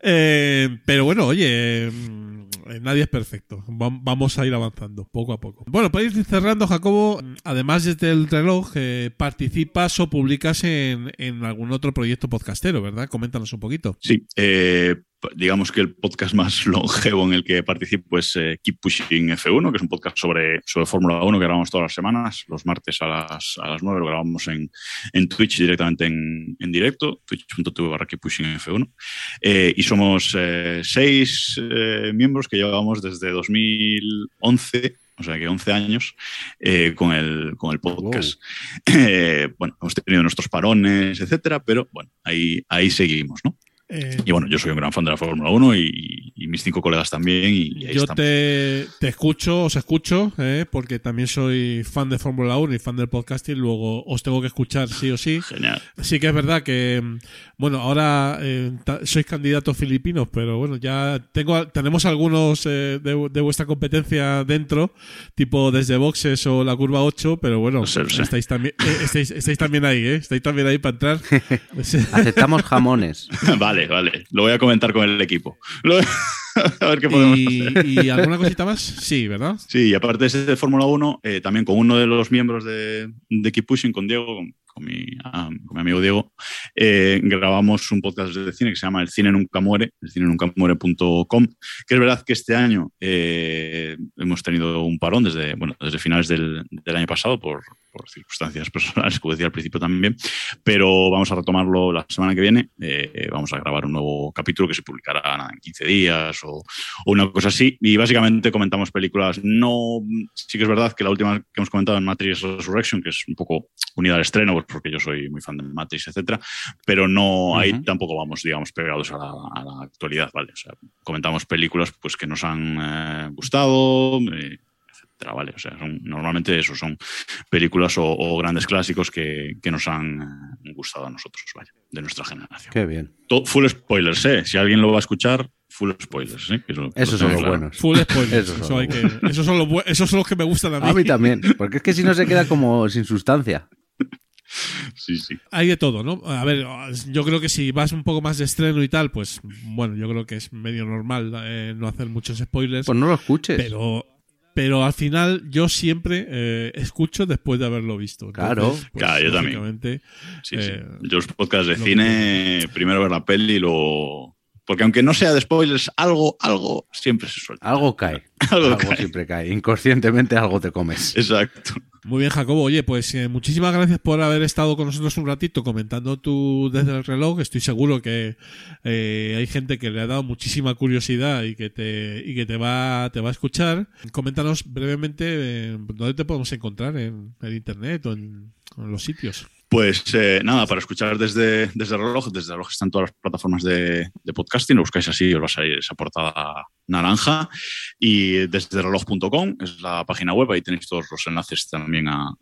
Pero bueno, oye, eh, nadie es perfecto. Va- Vamos a ir avanzando poco a poco. Bueno, para ir cerrando, Jacobo, además desde el reloj, eh, participas o publicas en, en algún otro proyecto podcastero, ¿verdad? Coméntanos un poquito. Sí, eh, digamos que el podcast más longevo en el que participo es eh, Keep Pushing F1, que es un podcast sobre, sobre Fórmula 1 que grabamos todas las semanas, los martes a las, a las 9, lo grabamos en, en Twitch directamente en, en directo, twitch.tv barra Keep Pushing F1. Eh, y somos eh, seis miembros que llevamos desde 2011. O sea que 11 años eh, con, el, con el podcast. Eh, bueno, hemos tenido nuestros parones, etcétera, pero bueno, ahí, ahí seguimos, ¿no? Eh, Y bueno, yo soy un gran fan de la Fórmula 1 y, y mis cinco colegas también. Y, y ahí Yo estamos. te, te escucho, os escucho, eh, porque también soy fan de Fórmula 1 y fan del podcasting, luego os tengo que escuchar sí o sí. Genial. Sí que es verdad que, bueno, ahora eh, sois candidatos filipinos, pero bueno, ya tengo tenemos algunos eh, de, de vuestra competencia dentro, tipo desde boxes o la curva 8, pero bueno, sé, sé. estáis también eh, estáis, estáis también ahí, ¿eh? Estáis también ahí para entrar. Aceptamos jamones. vale, vale. Lo voy a comentar con el equipo. Lo- a ver qué podemos hacer. y, y alguna cosita más? Sí, ¿verdad? Sí, y aparte de ese de Fórmula 1, eh, también con uno de los miembros de, de Keep Pushing, con Diego, con, con mi, ah, con mi amigo Diego, eh, grabamos un podcast de cine que se llama El cine nunca muere, el cine nunca muere.com, que es verdad que este año eh, hemos tenido un parón desde, bueno, desde finales del, del año pasado por, por circunstancias personales, como decía al principio también, pero vamos a retomarlo la semana que viene. eh, vamos a grabar un nuevo capítulo que se publicará nada, en 15 días o, o una cosa así. Y básicamente comentamos películas. No, sí que es verdad que la última que hemos comentado en Matrix Resurrection, que es un poco unida al estreno, porque yo soy muy fan de Matrix, etcétera, pero no ahí tampoco vamos, digamos, pegados a la, a la actualidad, ¿vale? O sea, comentamos películas pues que nos han eh, gustado. eh, etcétera, ¿vale? O sea, son- normalmente eso son películas o, o grandes clásicos que, que nos han eh, gustado a nosotros, vaya, de nuestra generación. Qué bien. To- full spoilers, ¿eh? Si alguien lo va a escuchar, full spoilers, ¿eh? Eso- Esos son los claro. buenos. Full spoilers. Esos son eso hay los que- esos, son los, bu- esos son los que me gustan a mí. A mí también. Porque es que si no se queda como sin sustancia. Sí, sí. Hay de todo, ¿no? A ver, yo creo que si vas un poco más de estreno y tal, pues bueno, yo creo que es medio normal eh, no hacer muchos spoilers. Pues no lo escuches. pero, pero al final yo siempre eh, escucho después de haberlo visto. Claro. Claro, yo también. lógicamente, sí, Eh, sí. Yo los podcasts de lo cine, primero ver la peli y luego... Porque aunque no sea de spoilers, algo, algo siempre se suelta. Algo cae. Algo Algo cae. siempre cae. Inconscientemente algo te comes. Exacto. Muy bien, Jacobo. Oye, pues eh, muchísimas gracias por haber estado con nosotros un ratito comentando tú desde el reloj. Estoy seguro que eh, hay gente que le ha dado muchísima curiosidad y que te y que te va te va a escuchar. Coméntanos brevemente eh, dónde te podemos encontrar en, en internet o en, en los sitios. Pues eh, nada, para escuchar desde, desde el reloj, desde el reloj están todas las plataformas de, podcasting, lo buscáis así, os va a salir esa portada naranja. Y desde reloj.com es la página web, ahí tenéis todos los enlaces también a,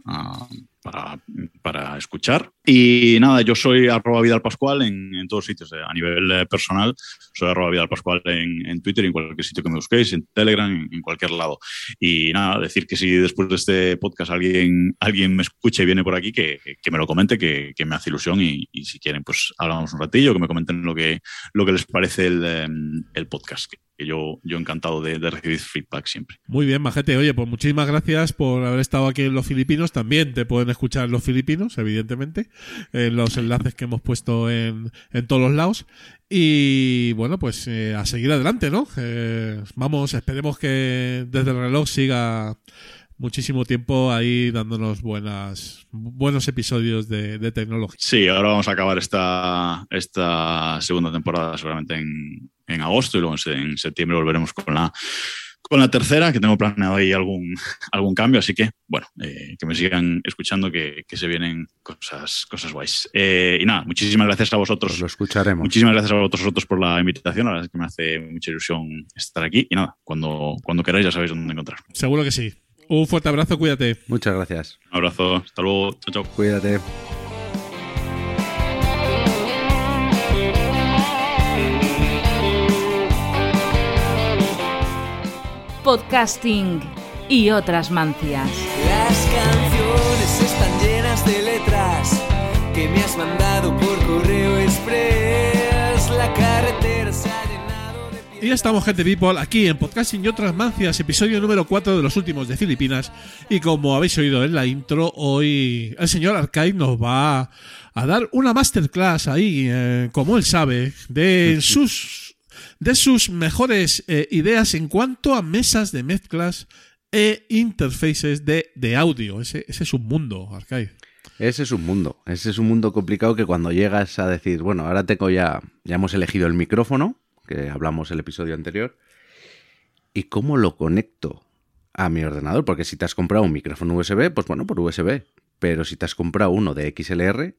para escuchar. Y nada, yo soy arroba Vidal Pascual en, en todos sitios, eh, a nivel eh, personal, soy arroba Vidal Pascual en, en Twitter, en cualquier sitio que me busquéis, en Telegram, en, cualquier lado. Y nada, decir que si después de este podcast alguien, alguien me escucha y viene por aquí, que, que me lo comente, que, que me hace ilusión y, si quieren, pues hablamos un ratillo, que me comenten lo que, lo que les parece el, em, el podcast, que, yo, yo encantado de, de recibir feedback siempre. Muy bien, Majete. Oye, pues muchísimas gracias por haber estado aquí en Los Filipinos. También te pueden escuchar los filipinos, evidentemente, en los enlaces que hemos puesto en, en todos los lados. Y bueno, pues eh, a seguir adelante, ¿no? Eh, vamos, esperemos que desde el reloj siga muchísimo tiempo ahí dándonos buenas buenos episodios de, de tecnología. Sí, ahora vamos a acabar esta, esta segunda temporada seguramente en, en agosto y luego en septiembre volveremos con la, con la tercera, que tengo planeado ahí algún, algún cambio, así que, bueno, eh, que me sigan escuchando, que, que se vienen cosas, cosas guays. Eh, y nada, muchísimas gracias a vosotros. Pues lo escucharemos. Muchísimas gracias a vosotros por la invitación, la verdad es que me hace mucha ilusión estar aquí y nada, cuando, cuando queráis ya sabéis dónde encontrar. Seguro que sí. Un fuerte abrazo, cuídate. Muchas gracias. Un abrazo, hasta luego, chao, chao. Cuídate. Podcasting y otras mancias. Las canciones están llenas de letras que me has mandado por correo express. La carretera se ha llenado de Y ya estamos, gente people, aquí en Podcasting y otras mancias, episodio número 4 de los últimos de Filipinas. Y como habéis oído en la intro, hoy el señor Arcade nos va a dar una masterclass ahí, eh, como él sabe, de sus, de sus mejores eh, ideas en cuanto a mesas de mezclas e interfaces de, de audio. Ese, ese es un mundo, Arcade. Ese es un mundo. Ese es un mundo complicado que cuando llegas a decir, bueno, ahora tengo ya, ya hemos elegido el micrófono, que hablamos el episodio anterior, y cómo lo conecto a mi ordenador, porque si te has comprado un micrófono USB, pues bueno, por USB, pero si te has comprado uno de XLR,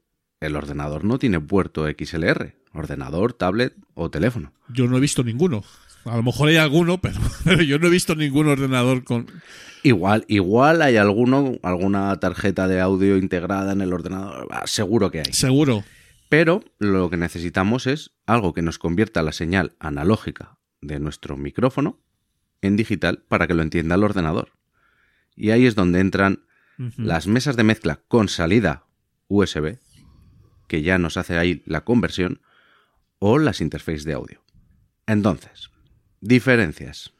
el ordenador no tiene puerto XLR, ordenador, tablet o teléfono. Yo no he visto ninguno. A lo mejor hay alguno, pero, pero yo no he visto ningún ordenador con, Igual, igual hay alguno, alguna tarjeta de audio integrada en el ordenador, ah, seguro que hay. Seguro. Pero lo que necesitamos es algo que nos convierta la señal analógica de nuestro micrófono en digital para que lo entienda el ordenador. Y ahí es donde entran las mesas de mezcla con salida USB, que ya nos hace ahí la conversión, o las interfaces de audio. Entonces, diferencias.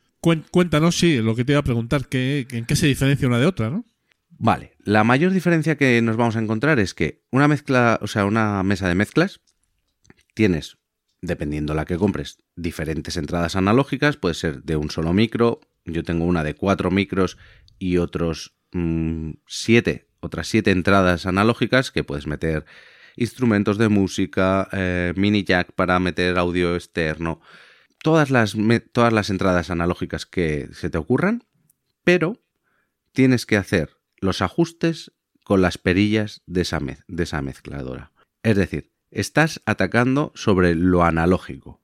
Cuéntanos, sí, lo que te iba a preguntar, ¿qué, ¿en qué se diferencia una de otra, no? Vale, la mayor diferencia que nos vamos a encontrar es que una mezcla, o sea, una mesa de mezclas, tienes, dependiendo la que compres, diferentes entradas analógicas, puede ser de un solo micro, yo tengo una de cuatro micros y otros mm, siete, otras siete entradas analógicas que puedes meter instrumentos de música, eh, mini jack para meter audio externo, todas las, todas las entradas analógicas que se te ocurran, pero tienes que hacer los ajustes con las perillas de esa, de esa mezcladora. Es decir, estás atacando sobre lo analógico.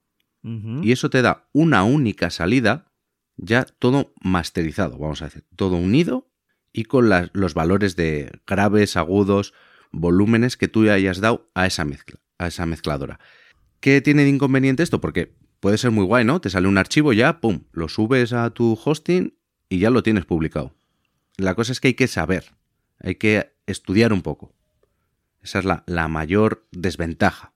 Y eso te da una única salida, ya todo masterizado, vamos a decir, todo unido y con las- los valores de graves, agudos, volúmenes que tú hayas dado a esa mezcla, a esa mezcladora. ¿Qué tiene de inconveniente esto? Porque puede ser muy guay, ¿no? Te sale un archivo ya, pum, lo subes a tu hosting y ya lo tienes publicado. La cosa es que hay que saber, hay que estudiar un poco. Esa es la, la mayor desventaja.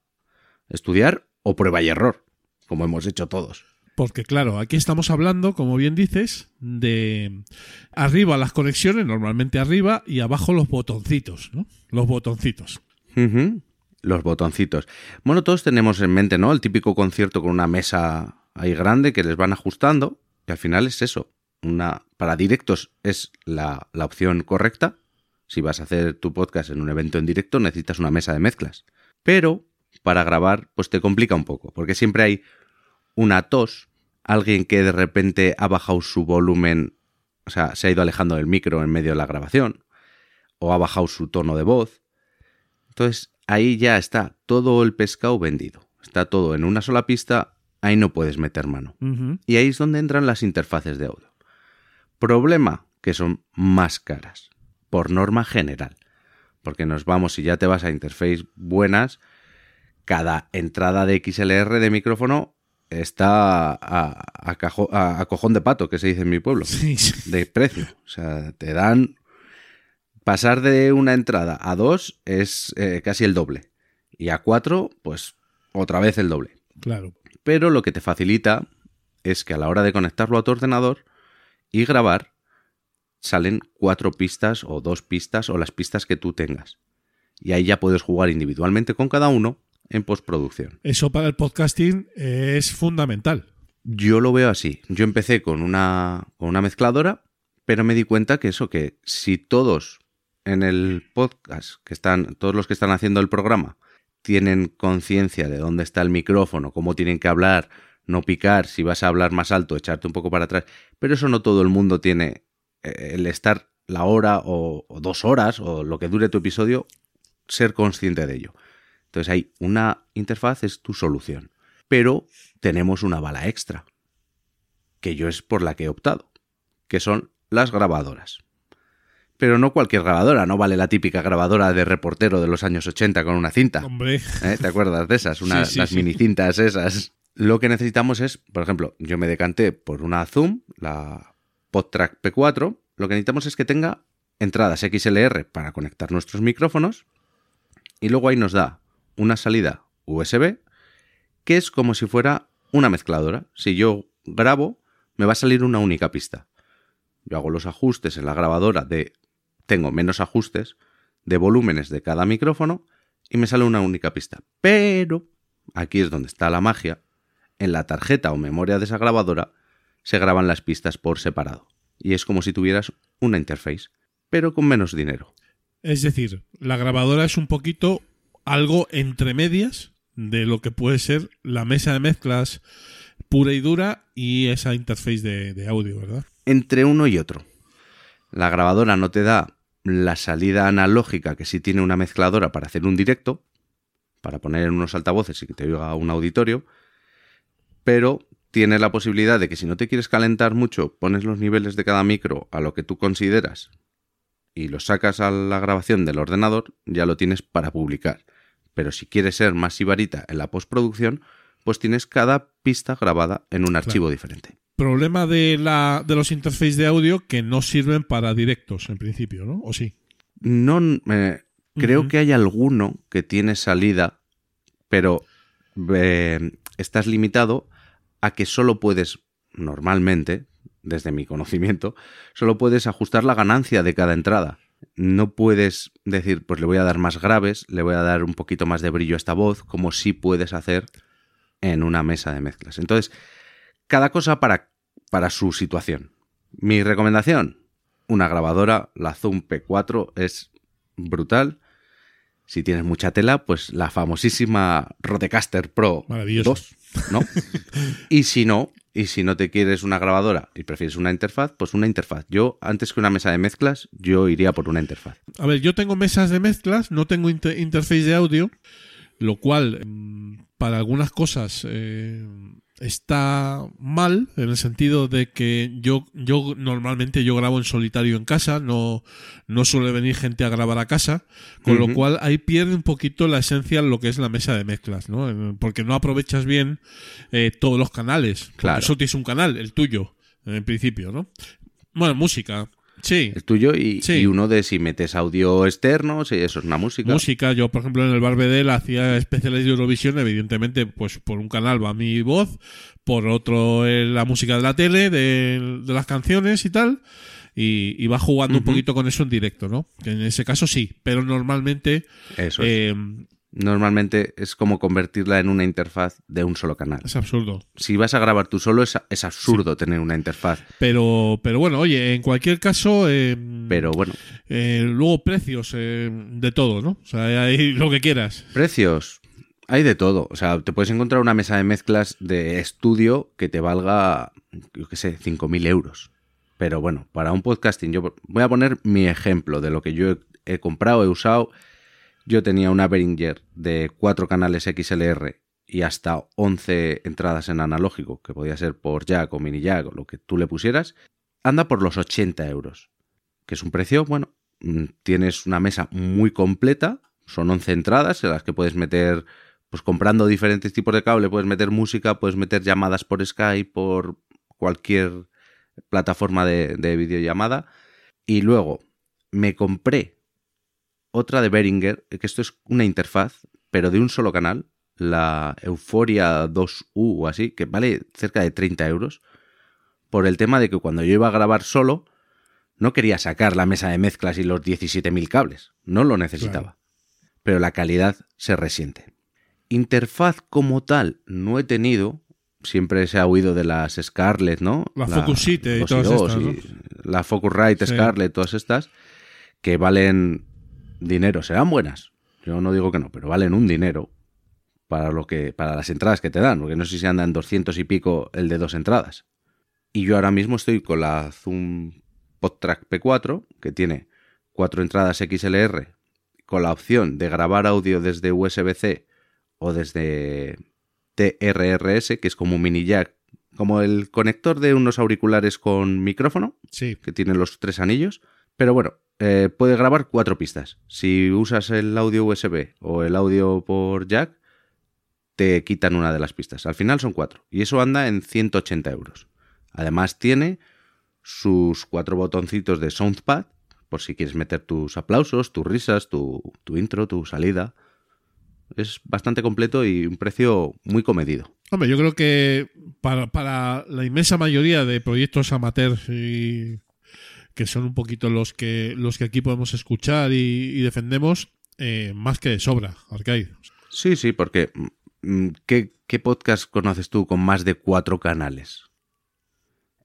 Estudiar o prueba y error, como hemos hecho todos. Porque claro, aquí estamos hablando, como bien dices, de arriba las conexiones, normalmente arriba, y abajo los botoncitos, ¿no? Los botoncitos. Los botoncitos. Bueno, todos tenemos en mente, ¿no? El típico concierto con una mesa ahí grande que les van ajustando. Y al final es eso. Una, para directos es la, la opción correcta. Si vas a hacer tu podcast en un evento en directo, necesitas una mesa de mezclas. Pero para grabar, pues te complica un poco. Porque siempre hay una tos, alguien que de repente ha bajado su volumen, o sea, se ha ido alejando del micro en medio de la grabación, o ha bajado su tono de voz. Entonces ahí ya está todo el pescado vendido. Está todo en una sola pista, ahí no puedes meter mano. Y ahí es donde entran las interfaces de audio. Problema, que son más caras, por norma general. Porque nos vamos, si ya te vas a interface buenas, cada entrada de XLR de micrófono está a, a cajo- a- a cojón de pato, que se dice en mi pueblo Sí, sí. de precio. O sea, te dan. Pasar de una entrada a dos es eh, casi el doble. Y a cuatro, pues otra vez el doble. Claro. Pero lo que te facilita es que a la hora de conectarlo a tu ordenador y grabar, salen cuatro pistas o dos pistas o las pistas que tú tengas. Y ahí ya puedes jugar individualmente con cada uno en postproducción. Eso para el podcasting es fundamental. Yo lo veo así. Yo empecé con una, con una mezcladora, pero me di cuenta que eso, que si todos en el podcast, que están, todos los que están haciendo el programa, tienen conciencia de dónde está el micrófono, cómo tienen que hablar, no picar, si vas a hablar más alto, echarte un poco para atrás. Pero eso no todo el mundo tiene eh, el estar la hora o, o dos horas o lo que dure tu episodio, ser consciente de ello. Entonces hay una interfaz, es tu solución. Pero tenemos una bala extra, que yo es por la que he optado, que son las grabadoras. Pero no cualquier grabadora, no vale la típica grabadora de reportero de los años 80 con una cinta. Hombre, ¿Eh? ¿Te acuerdas de esas? Una- Sí, sí, las sí. mini cintas esas. Lo que necesitamos es, por ejemplo, yo me decanté por una Zoom, la PodTrack P4. Lo que necesitamos es que tenga entradas XLR para conectar nuestros micrófonos. Y luego ahí nos da una salida USB, que es como si fuera una mezcladora. Si yo grabo, me va a salir una única pista. Yo hago los ajustes en la grabadora de... Tengo menos ajustes de volúmenes de cada micrófono y me sale una única pista. Pero, aquí es donde está la magia, en la tarjeta o memoria de esa grabadora se graban las pistas por separado. Y es como si tuvieras una interface, pero con menos dinero. es decir, la grabadora es un poquito algo entre medias de lo que puede ser la mesa de mezclas pura y dura y esa interface de, audio, ¿verdad? Entre uno y otro. La grabadora no te da la salida analógica que sí tiene una mezcladora para hacer un directo, para poner en unos altavoces y que te oiga un auditorio, pero tiene la posibilidad de que si no te quieres calentar mucho, pones los niveles de cada micro a lo que tú consideras y los sacas a la grabación del ordenador, ya lo tienes para publicar. Pero si quieres ser más sibarita en la postproducción, pues tienes cada pista grabada en un archivo diferente. Problema de, la, de los interfaces de audio que no sirven para directos en principio, ¿no? ¿O sí? No, eh, creo que hay alguno que tiene salida, pero eh, estás limitado a que solo puedes, normalmente, desde mi conocimiento, solo puedes ajustar la ganancia de cada entrada. No puedes decir, pues le voy a dar más graves, le voy a dar un poquito más de brillo a esta voz, como sí puedes hacer en una mesa de mezclas. Entonces, cada cosa para, para su situación. Mi recomendación, una grabadora, la Zoom P4 es brutal. Si tienes mucha tela, pues la famosísima Rodecaster Pro Maravilloso. 2, ¿no? y si no, y si no te quieres una grabadora y prefieres una interfaz, pues una interfaz. Yo, antes que una mesa de mezclas, yo iría por una interfaz. A ver, yo tengo mesas de mezclas, no tengo inter- interface de audio, lo cual mm, para algunas cosas eh, está mal, en el sentido de que yo, yo normalmente yo grabo en solitario en casa, no, no suele venir gente a grabar a casa, con lo cual ahí pierde un poquito la esencia lo que es la mesa de mezclas, ¿no? Porque no aprovechas bien eh, todos los canales. Claro. Solo tienes un canal, el tuyo, en principio, ¿no? Bueno, música. Sí, El tuyo y, Sí. y uno de si metes audio externo, si eso es una música. música. Yo, por ejemplo, en el Barbedel hacía especiales de Eurovisión, evidentemente, pues por un canal va mi voz, por otro eh, la música de la tele, de, de las canciones y tal, y, y va jugando un poquito con eso en directo, ¿no? Que en ese caso sí, pero normalmente Eso es. Normalmente es como convertirla en una interfaz de un solo canal. es absurdo. Si vas a grabar tú solo, es, es absurdo tener una interfaz. Pero, pero bueno, oye, en cualquier caso, eh, Pero bueno, eh, luego precios eh, de todo, ¿no? O sea, hay lo que quieras. precios. Hay de todo. O sea, te puedes encontrar una mesa de mezclas de estudio que te valga, yo qué sé, 5.000 euros. Pero bueno, para un podcasting, yo voy a poner mi ejemplo de lo que yo he, he comprado, he usado. Yo tenía una Behringer de cuatro canales XLR y hasta 11 entradas en analógico, que podía ser por jack o mini jack o lo que tú le pusieras. Anda por los 80 euros. Que es un precio, bueno, mm, tienes una mesa muy completa, son 11 entradas en las que puedes meter, pues comprando diferentes tipos de cable, puedes meter música, puedes meter llamadas por Skype, por cualquier plataforma de, de videollamada. Y luego me compré otra de Behringer, que esto es una interfaz, pero de un solo canal, la Euphoria 2U o así, que vale cerca de 30 euros, por el tema de que cuando yo iba a grabar solo, no quería sacar la mesa de mezclas y los 17.000 cables, no lo necesitaba. Pero la calidad se resiente. Interfaz como tal no he tenido, siempre se ha oído de las Scarlett, ¿no? La Focusrite y dos todas estas, ¿no? y La Focusrite, Sí. Scarlett, todas estas, que valen dinero. Serán buenas, yo no digo que no, pero valen un dinero. para lo que para las entradas que te dan, porque no sé si andan 200 y pico el de dos entradas. Y yo ahora mismo estoy con la Zoom PodTrack P4, que tiene cuatro entradas XLR, con la opción de grabar audio desde USB-C o desde TRRS, que es como un mini jack, como el conector de unos auriculares con micrófono, Sí. que tiene los tres anillos. Pero bueno, eh, puede grabar cuatro pistas. Si usas el audio USB o el audio por jack, te quitan una de las pistas. Al final son cuatro. Y eso anda en 180 euros. Además tiene sus cuatro botoncitos de Soundpad, por si quieres meter tus aplausos, tus risas, tu, intro, tu salida. Es bastante completo y un precio muy comedido. Hombre, yo creo que para, para la inmensa mayoría de proyectos amateurs y que son un poquito los que los que aquí podemos escuchar y, y defendemos, eh, más que de sobra, Arcade. Sí, sí, porque mm, ¿qué, ¿qué podcast conoces tú con más de cuatro canales?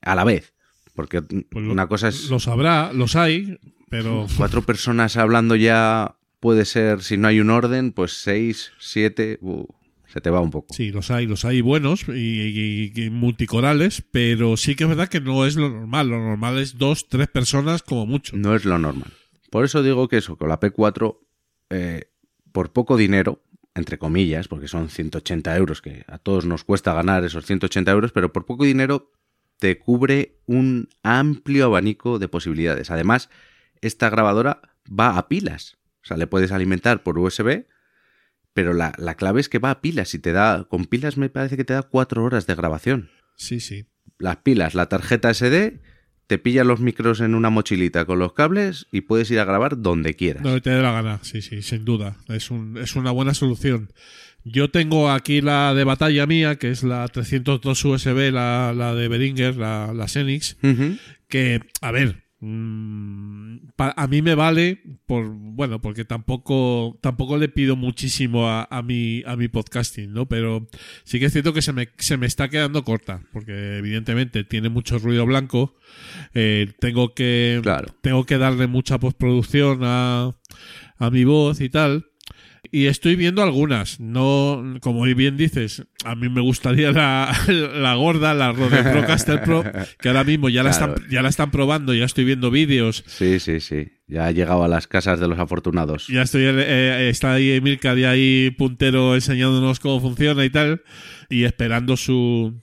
A la vez. Porque Pues lo- una cosa es Los habrá, los hay, pero cuatro personas hablando ya puede ser, si no hay un orden, pues seis, siete, uh, se te va un poco. sí, los hay, los hay buenos y, y- y multicorales, pero sí que es verdad que no es lo normal. Lo normal es dos, tres personas como mucho. No es lo normal. Por eso digo que eso, con la P4, eh, por poco dinero, entre comillas, porque son 180 euros, que a todos nos cuesta ganar esos 180 euros, pero por poco dinero te cubre un amplio abanico de posibilidades. Además, esta grabadora va a pilas. O sea, le puedes alimentar por USB, pero la, la clave es que va a pilas y te da, con pilas me parece que te da cuatro horas de grabación Sí, sí. las pilas, la tarjeta SD, te pillan los micros en una mochilita con los cables y puedes ir a grabar donde quieras. No te dé la gana, sí, sí, sin duda. Es, un, es una buena solución. Yo tengo aquí la de batalla mía, que es la 302 USB, la, la de Behringer, la, la Xenix, que, a ver, a mí me vale por, bueno, porque tampoco, tampoco le pido muchísimo a, a mi, a mi podcasting, ¿no? Pero sí que es cierto que se me, se me está quedando corta, porque evidentemente tiene mucho ruido blanco. Eh, tengo que, Claro. tengo que darle mucha postproducción a, a mi voz y tal. Y estoy viendo algunas. No, como bien dices, a mí me gustaría la, la gorda, la Rode Procaster Pro, que ahora mismo ya la, Claro. están, ya la están probando, ya estoy viendo vídeos. Sí, sí, sí. Ya ha llegado a las casas de los afortunados. Ya estoy, eh, está ahí Emilcar y ahí puntero enseñándonos cómo funciona y tal. Y esperando su,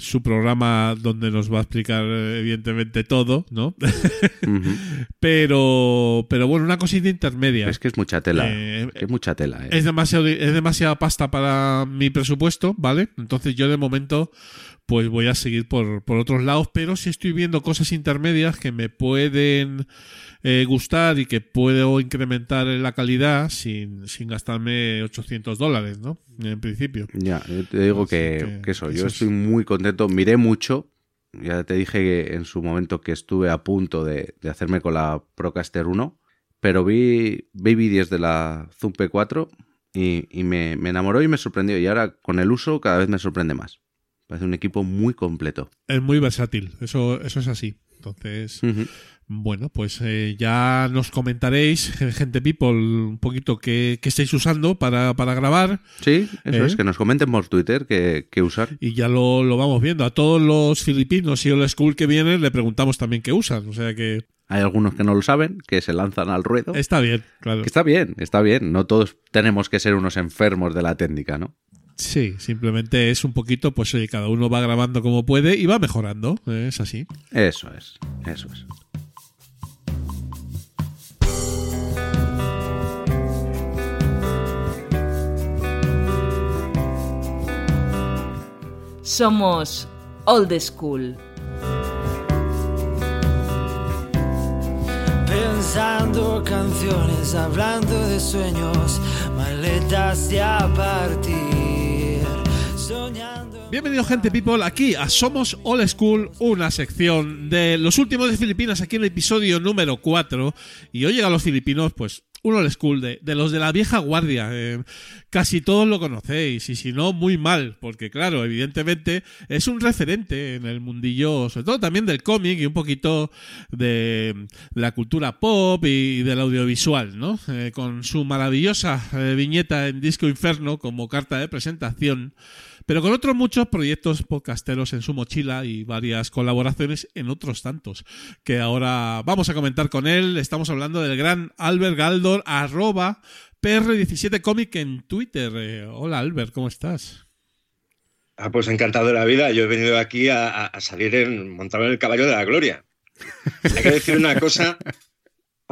su programa donde nos va a explicar eh, evidentemente todo, ¿no? Pero, pero bueno, una cosita intermedia. Es que es mucha tela. Eh, es mucha tela. eh. Es demasiado, es demasiada pasta para mi presupuesto, ¿vale? Entonces yo de momento pues voy a seguir por, por otros lados, pero sí estoy viendo cosas intermedias que me pueden eh, gustar y que puedo incrementar en la calidad sin, sin gastarme 800 dólares, ¿no? En principio. Ya, yo te digo Así que, que que eso, yo es- estoy muy contento. Miré mucho. Ya te dije que en su momento que estuve a punto de, de hacerme con la Procaster 1, pero vi, vi vídeos de la Zoom P4 y, y me, me enamoró y me sorprendió. Y ahora con el uso cada vez me sorprende más. Parece un equipo muy completo. Es muy versátil, eso, eso es así. Entonces. Bueno, pues eh, ya nos comentaréis, gente people, un poquito qué, qué estáis usando para, para grabar Sí, eso ¿Eh? es, que nos comenten por Twitter qué, qué usar. y ya lo, lo vamos viendo. A todos los filipinos y old school que vienen le preguntamos también qué usan. O sea que Hay algunos que no lo saben, que se lanzan al ruedo. está bien, claro. Que está bien, está bien. No todos tenemos que ser unos enfermos de la técnica, ¿no? Sí, simplemente es un poquito, pues oye, cada uno va grabando como puede y va mejorando. eh, Es así. Eso es, eso es. Somos Old School. Pensando canciones, hablando de sueños, maletas de a partir, soñando. Bienvenido gente people aquí a Somos Old School, una sección de los últimos de Filipinas aquí en el episodio número 4 y hoy a los filipinos pues un old school, de, de los de la vieja guardia. eh, casi todos lo conocéis, y si no, muy mal, porque claro, evidentemente es un referente en el mundillo, sobre todo también del cómic y un poquito de la cultura pop y del audiovisual, ¿no? Eh, con su maravillosa eh, viñeta en Disco Inferno como carta de presentación pero con otros muchos proyectos podcasteros en su mochila y varias colaboraciones en otros tantos, que ahora vamos a comentar con él. Estamos hablando del gran Albert Galdor, arroba PR17comic en Twitter. Eh, hola Albert, ¿cómo estás? Ah, pues encantado de la vida. Yo he venido aquí a, a- salir en, montado en el caballo de la gloria. Hay que decir una cosa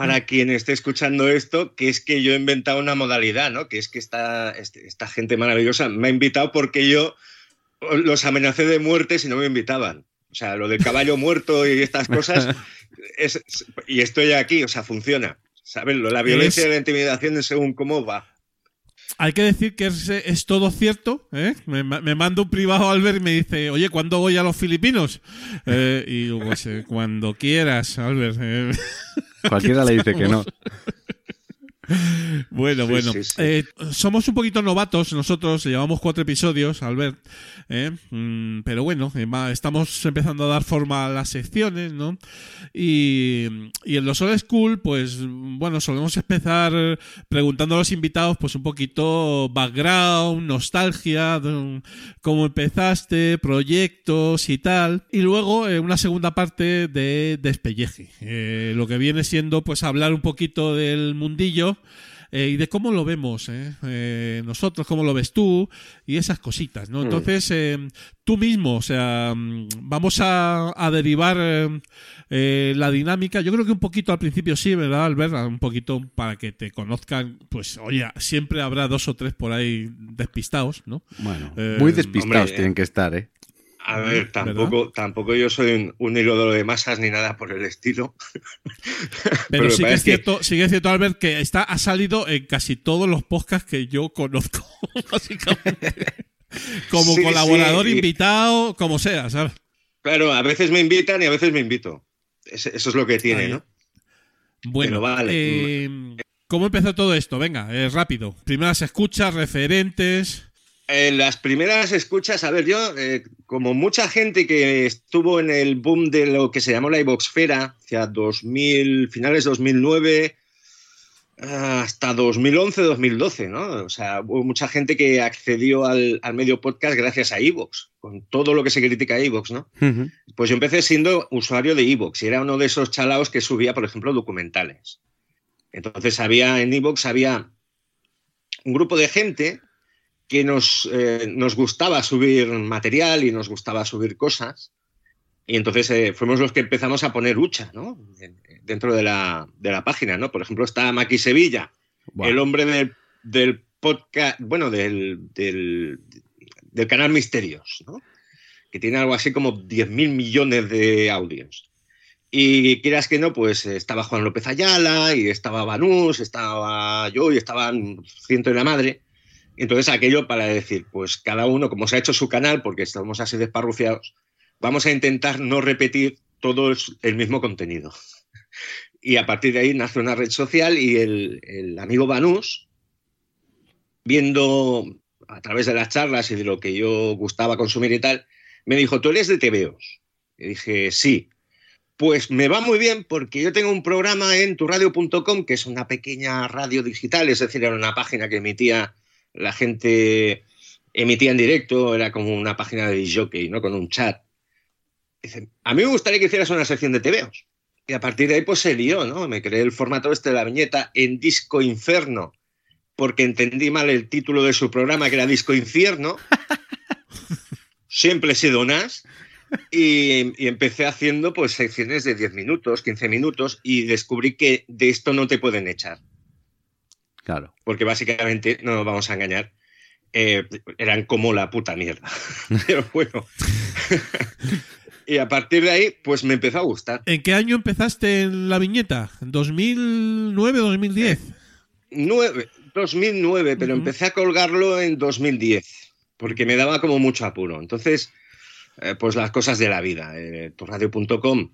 para quien esté escuchando esto, que es que yo he inventado una modalidad, ¿no? Que es que esta, este- esta gente maravillosa me ha invitado porque yo los amenacé de muerte si no me invitaban. O sea, lo del caballo muerto y estas cosas, es- y estoy aquí, o sea, funciona. ¿Sabes? La violencia Es- y la intimidación es según cómo va. Hay que decir que es, es todo cierto. ¿eh? Me, me manda un privado Albert y me dice, oye, ¿cuándo voy a los filipinos? Eh, y digo, pues eh, cuando quieras, Albert. Cualquiera le dice que no. Bueno, Sí, bueno. sí, sí. Eh, somos un poquito novatos nosotros, llevamos cuatro episodios, Albert. ¿eh? Mm, pero bueno, eh, estamos empezando a dar forma a las secciones, ¿no? Y, y en los Old School, pues bueno, solemos empezar preguntando a los invitados, pues un poquito background, nostalgia, cómo empezaste, proyectos y tal. Y luego eh, una segunda parte de despelleje. Lo que viene siendo, pues hablar un poquito del mundillo eh, y de cómo lo vemos ¿eh? Eh, nosotros, cómo lo ves tú y esas cositas, ¿no? Entonces, eh, tú mismo, o sea, mm, vamos a, a derivar eh, eh, la dinámica. Yo creo que un poquito al principio sí, ¿verdad, Albert? Un poquito para que te conozcan, pues, oye, siempre habrá dos o tres por ahí despistados, ¿no? Bueno, Eh, muy despistados hombre, tienen que estar, ¿eh? A ver, ¿verdad? tampoco, tampoco yo soy un, un hilo de masas ni nada por el estilo. Pero, sí, que es que- cierto, sí que es cierto, Albert, que está, ha salido en casi todos los podcasts que yo conozco, básicamente. Como Sí, colaborador, sí, y- invitado, como sea, ¿sabes? Claro, a veces me invitan y a veces me invito. Es- Eso es lo que tiene, Ahí. ¿no? Bueno, Pero vale. eh, ¿cómo empezó todo esto? Venga, eh, rápido. Primeras escuchas, referentes. En las primeras escuchas, a ver, yo, eh, como mucha gente que estuvo en el boom de lo que se llamó la iboxfera, hacia 2000, finales 2009 ah, hasta 2011, 2012, ¿no? O sea, hubo mucha gente que accedió al, al medio podcast gracias a iVoox, con todo lo que se critica a iVoox, ¿no? Pues yo empecé siendo usuario de iVoox y era uno de esos chalaos que subía, por ejemplo, documentales. Entonces había en iVoox había un grupo de gente que nos, eh, nos gustaba subir material y nos gustaba subir cosas. Y entonces eh, fuimos los que empezamos a poner hucha, ¿no? En- Dentro de la, de la página, ¿no? Por ejemplo, está Maki Sevilla, el hombre del, del podcast, bueno, del, del, del canal Misterios, ¿no? que tiene algo así como 10.000 millones de audios. Y quieras que no, pues estaba Juan López Ayala, y estaba Banús, estaba yo, y estaban ciento de la madre. Entonces aquello para decir, pues cada uno, como se ha hecho su canal, porque estamos así desparruciados, vamos a intentar no repetir todo el mismo contenido. Y a partir de ahí nace una red social y el, el amigo Banús, viendo a través de las charlas y de lo que yo gustaba consumir y tal, me dijo, ¿tú eres de TVOs? Y dije, sí. Pues me va muy bien porque yo tengo un programa en turradio.com, que es una pequeña radio digital, es decir, era una página que emitía la gente, emitía en directo, era como una página de jockey, ¿no? Con un chat. Dice, a mí me gustaría que hicieras una sección de TVOs. Y a partir de ahí, pues se lió, ¿no? Me creé el formato este de la viñeta en Disco Inferno, porque entendí mal el título de su programa, que era Disco Infierno. Siempre he sido NAS. Y, y empecé haciendo pues secciones de 10 minutos, 15 minutos, y descubrí que de esto no te pueden echar. Claro. Porque básicamente, no nos vamos a engañar, eh, eran como la puta mierda. Pero bueno. y a partir de ahí, pues me empezó a gustar. ¿En qué año empezaste en la viñeta? ¿En 2009 2010? Nueve- 2009, pero empecé a colgarlo en 2010, porque me daba como mucho apuro. Entonces, eh, pues las cosas de la vida. Eh, turradio.com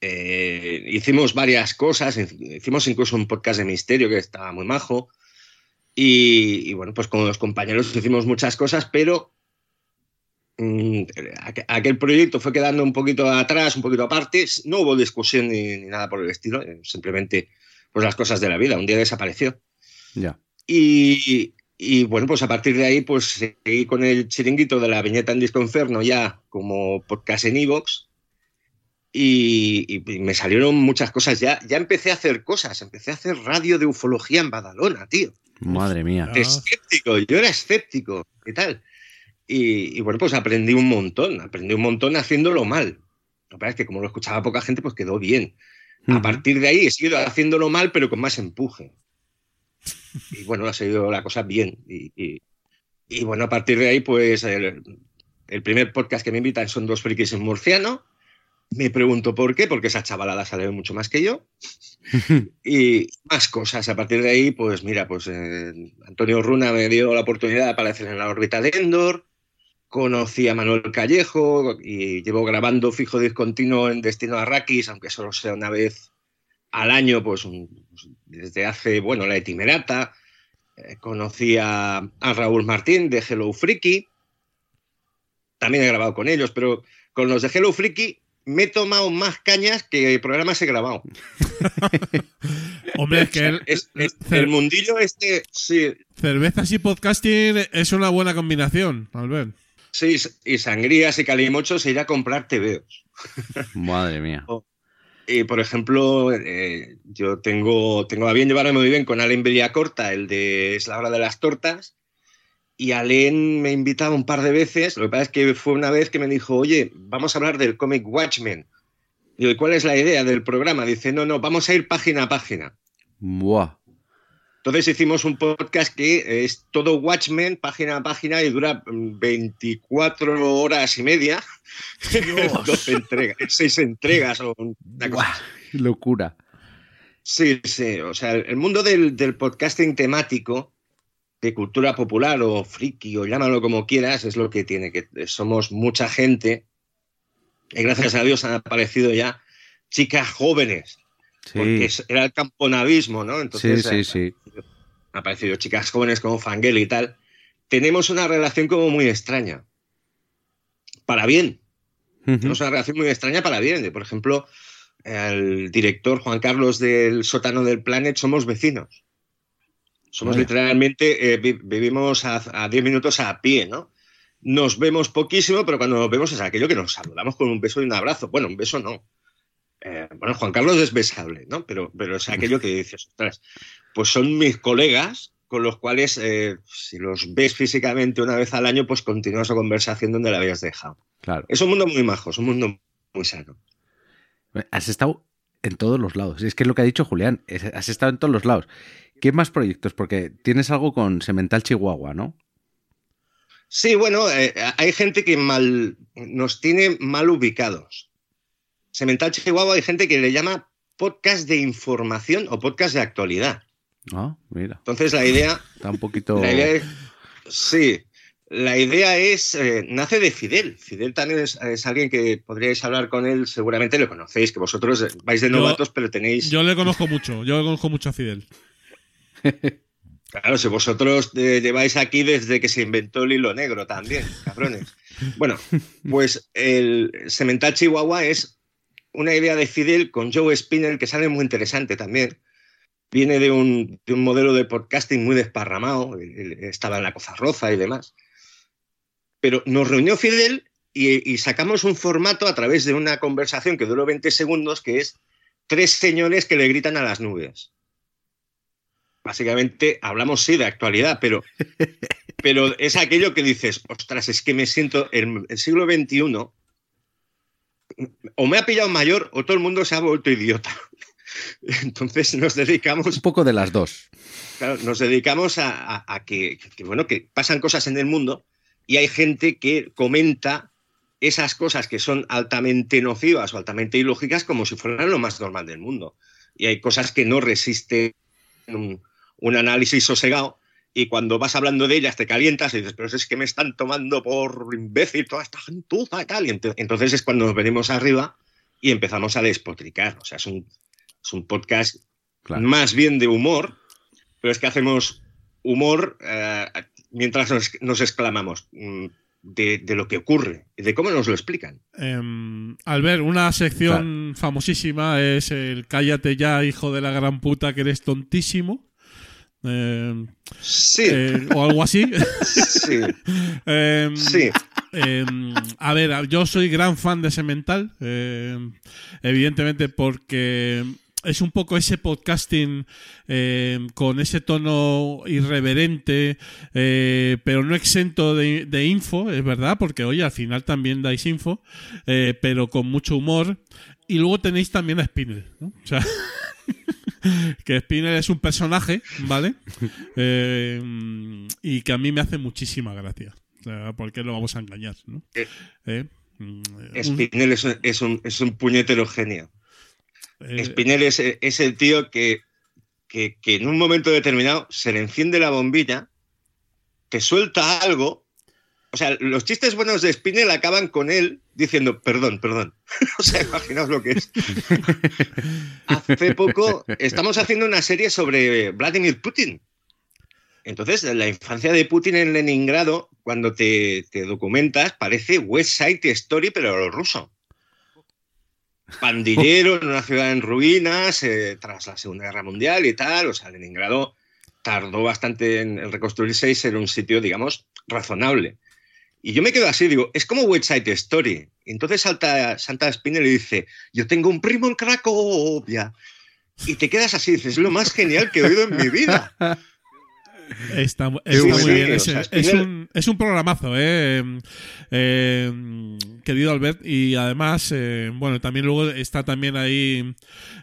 eh, hicimos varias cosas, hicimos incluso un podcast de misterio que estaba muy majo. Y, y bueno, pues con los compañeros hicimos muchas cosas, pero mm, aqu- aquel proyecto fue quedando un poquito atrás, un poquito aparte. No hubo discusión ni, ni nada por el estilo, eh, simplemente pues las cosas de la vida. Un día desapareció. Ya. Y, y, bueno, pues a partir de ahí, pues seguí con el chiringuito de la viñeta en Disco Inferno ya como podcast en Evox. Y, y me salieron muchas cosas. Ya, ya empecé a hacer cosas. Empecé a hacer radio de ufología en Badalona, tío. Madre mía. Escéptico, yo era escéptico y tal. Y, y bueno, pues aprendí un montón. Aprendí un montón haciéndolo mal. Lo que pasa es que como lo escuchaba poca gente, pues quedó bien. A partir de ahí he seguido haciéndolo mal, pero con más empuje. Y bueno, ha seguido la cosa bien. Y, y- y bueno, a partir de ahí, pues el, el primer podcast que me invitan son dos frikis en murciano. Me pregunto por qué, porque esa chavalada sabe mucho más que yo. y más cosas. A partir de ahí, pues mira, pues eh, Antonio Runa me dio la oportunidad de aparecer en la órbita de Endor. Conocí a Manuel Callejo y llevo grabando fijo discontinuo en Destino Arrakis, aunque solo sea una vez al año, pues un- pues, desde hace, bueno, la Etimerata. Eh, conocí a, a Raúl Martín de Hello Freaky. También he grabado con ellos, pero con los de Hello Freaky me he tomado más cañas que programas he grabado. Hombre, es que el, Es- el mundillo este, sí, cervezas y podcasting es una buena combinación, Albert. sí, y sangrías y calimochos e ir a comprar TVOs. Madre mía. Y por ejemplo, eh, yo tengo, tengo a bien llevarme muy bien con Alen Corta, el de Es la hora de las tortas. Y Alen me invitaba un par de veces. Lo que pasa es que fue una vez que me dijo, oye, vamos a hablar del cómic Watchmen. Digo, ¿y cuál es la idea del programa? Dice, no, no, vamos a ir página a página. Buah. Entonces hicimos un podcast que es todo Watchmen, página a página, y dura mm, 24 horas y media. 12 entregas, 6 entregas o una cosa Buah. Locura. Sí, sí. O sea, el mundo del, del podcasting temático, de cultura popular o friki o llámalo como quieras, es lo que tiene, que somos mucha gente. Y gracias a Dios han aparecido ya chicas jóvenes, porque Sí. es- era el camponavismo, ¿no? Sí, Entonces sí, eh, sí. han aparecido chicas jóvenes como Fangel y tal. Tenemos una relación como muy extraña. Para bien. Tenemos una relación muy extraña para bien. Por ejemplo, el director Juan Carlos del sótano del Planet somos vecinos. Somos Vaya. literalmente, eh, vi- vivimos a, a 10 minutos a pie, ¿no? Nos vemos poquísimo, pero cuando nos vemos es aquello que nos saludamos con un beso y un abrazo. Bueno, un beso no. Eh, bueno, Juan Carlos es besable, ¿no? Pero, pero es aquello que dices, ostras, pues son mis colegas con los cuales, eh, si los ves físicamente una vez al año, pues continúas la conversación donde la habías dejado. Claro. Es un mundo muy majo, es un mundo muy sano. Has estado en todos los lados. Es que es lo que ha dicho Julián. Has estado en todos los lados. ¿Qué más proyectos? Porque tienes algo con Semental Chihuahua, ¿no? Sí, bueno, eh, hay gente que mal, nos tiene mal ubicados. Semental Chihuahua hay gente que le llama podcast de información o podcast de actualidad. Ah, mira. Entonces la idea, Está un poquito. la idea es, sí, la idea es, eh, nace de Fidel. Fidel también es, es alguien que podríais hablar con él, seguramente lo conocéis, que vosotros eh, vais de Yo- novatos, pero tenéis... Yo le conozco mucho, yo le conozco mucho a Fidel. Claro, si vosotros eh, lleváis aquí desde que se inventó el hilo negro también, cabrones. Bueno, pues el Semental Chihuahua es una idea de Fidel con Joe Spinell que sale muy interesante también. Viene de un, de un modelo de podcasting muy desparramado, estaba en la Coza Roza y demás. Pero nos reunió Fidel y, y sacamos un formato a través de una conversación que duró 20 segundos, que es tres señores que le gritan a las nubes básicamente hablamos sí de actualidad, pero, pero es aquello que dices, ostras, es que me siento en el siglo XXI, o me ha pillado mayor o todo el mundo se ha vuelto idiota. Entonces nos dedicamos, Un poco de las dos. claro, nos dedicamos a, a- a que, que, bueno, que pasan cosas en el mundo y hay gente que comenta esas cosas que son altamente nocivas o altamente ilógicas como si fueran lo más normal del mundo. Y hay cosas que no resisten un, un análisis sosegado y cuando vas hablando de ellas te calientas y dices, pero es que me están tomando por imbécil toda esta gentuza y tal. Y ent- entonces es cuando nos venimos arriba y empezamos a despotricar. O sea, es un, es un podcast Claro. más bien de humor, pero es que hacemos humor eh, mientras nos, nos exclamamos mm, de, de lo que ocurre y de cómo nos lo explican. Em, Albert, una sección famosísima es el Cállate ya, hijo de la gran puta, que eres tontísimo. Em, Sí, eh, o algo así. sí, Em, sí. em, a ver, yo soy gran fan de Semental, em, evidentemente porque es un poco ese podcasting con ese tono irreverente, eh, pero no exento de, de info, es verdad, porque oye, al final también dais info, eh, pero con mucho humor. Y luego tenéis también a Spinel, ¿no? O sea, que Spinel es un personaje, ¿vale? Eh, y que a mí me hace muchísima gracia. O sea, ¿por qué lo vamos a engañar? ¿no? Eh, Eh, mm, es, un- es un, es un puñetero genio. eh, Spinel es, es el tío que, que, que en un momento determinado se le enciende la bombilla, te suelta algo. O sea, los chistes buenos de Spinel acaban con él diciendo perdón, perdón. o sea, imaginaos lo que es. Hace poco estamos haciendo una serie sobre Vladimir Putin. Entonces, la infancia de Putin en Leningrado, cuando te, documentas, parece West Side Story, pero lo ruso. Pandillero en una ciudad en ruinas, eh, tras la Segunda Guerra Mundial y tal. O sea, Leningrado tardó bastante en reconstruirse y ser un sitio, digamos, razonable. Y yo me quedo así, digo, es como West Side Story. Entonces salta Santa Spinel y dice, yo tengo un primo en Cracovia. Y te quedas así, dices, es lo más genial que he oído en mi vida. Está, muy bien. Es, o sea, es Spinel- un, es un programazo, eh, eh, querido Albert. Y además, eh, bueno, también luego está también ahí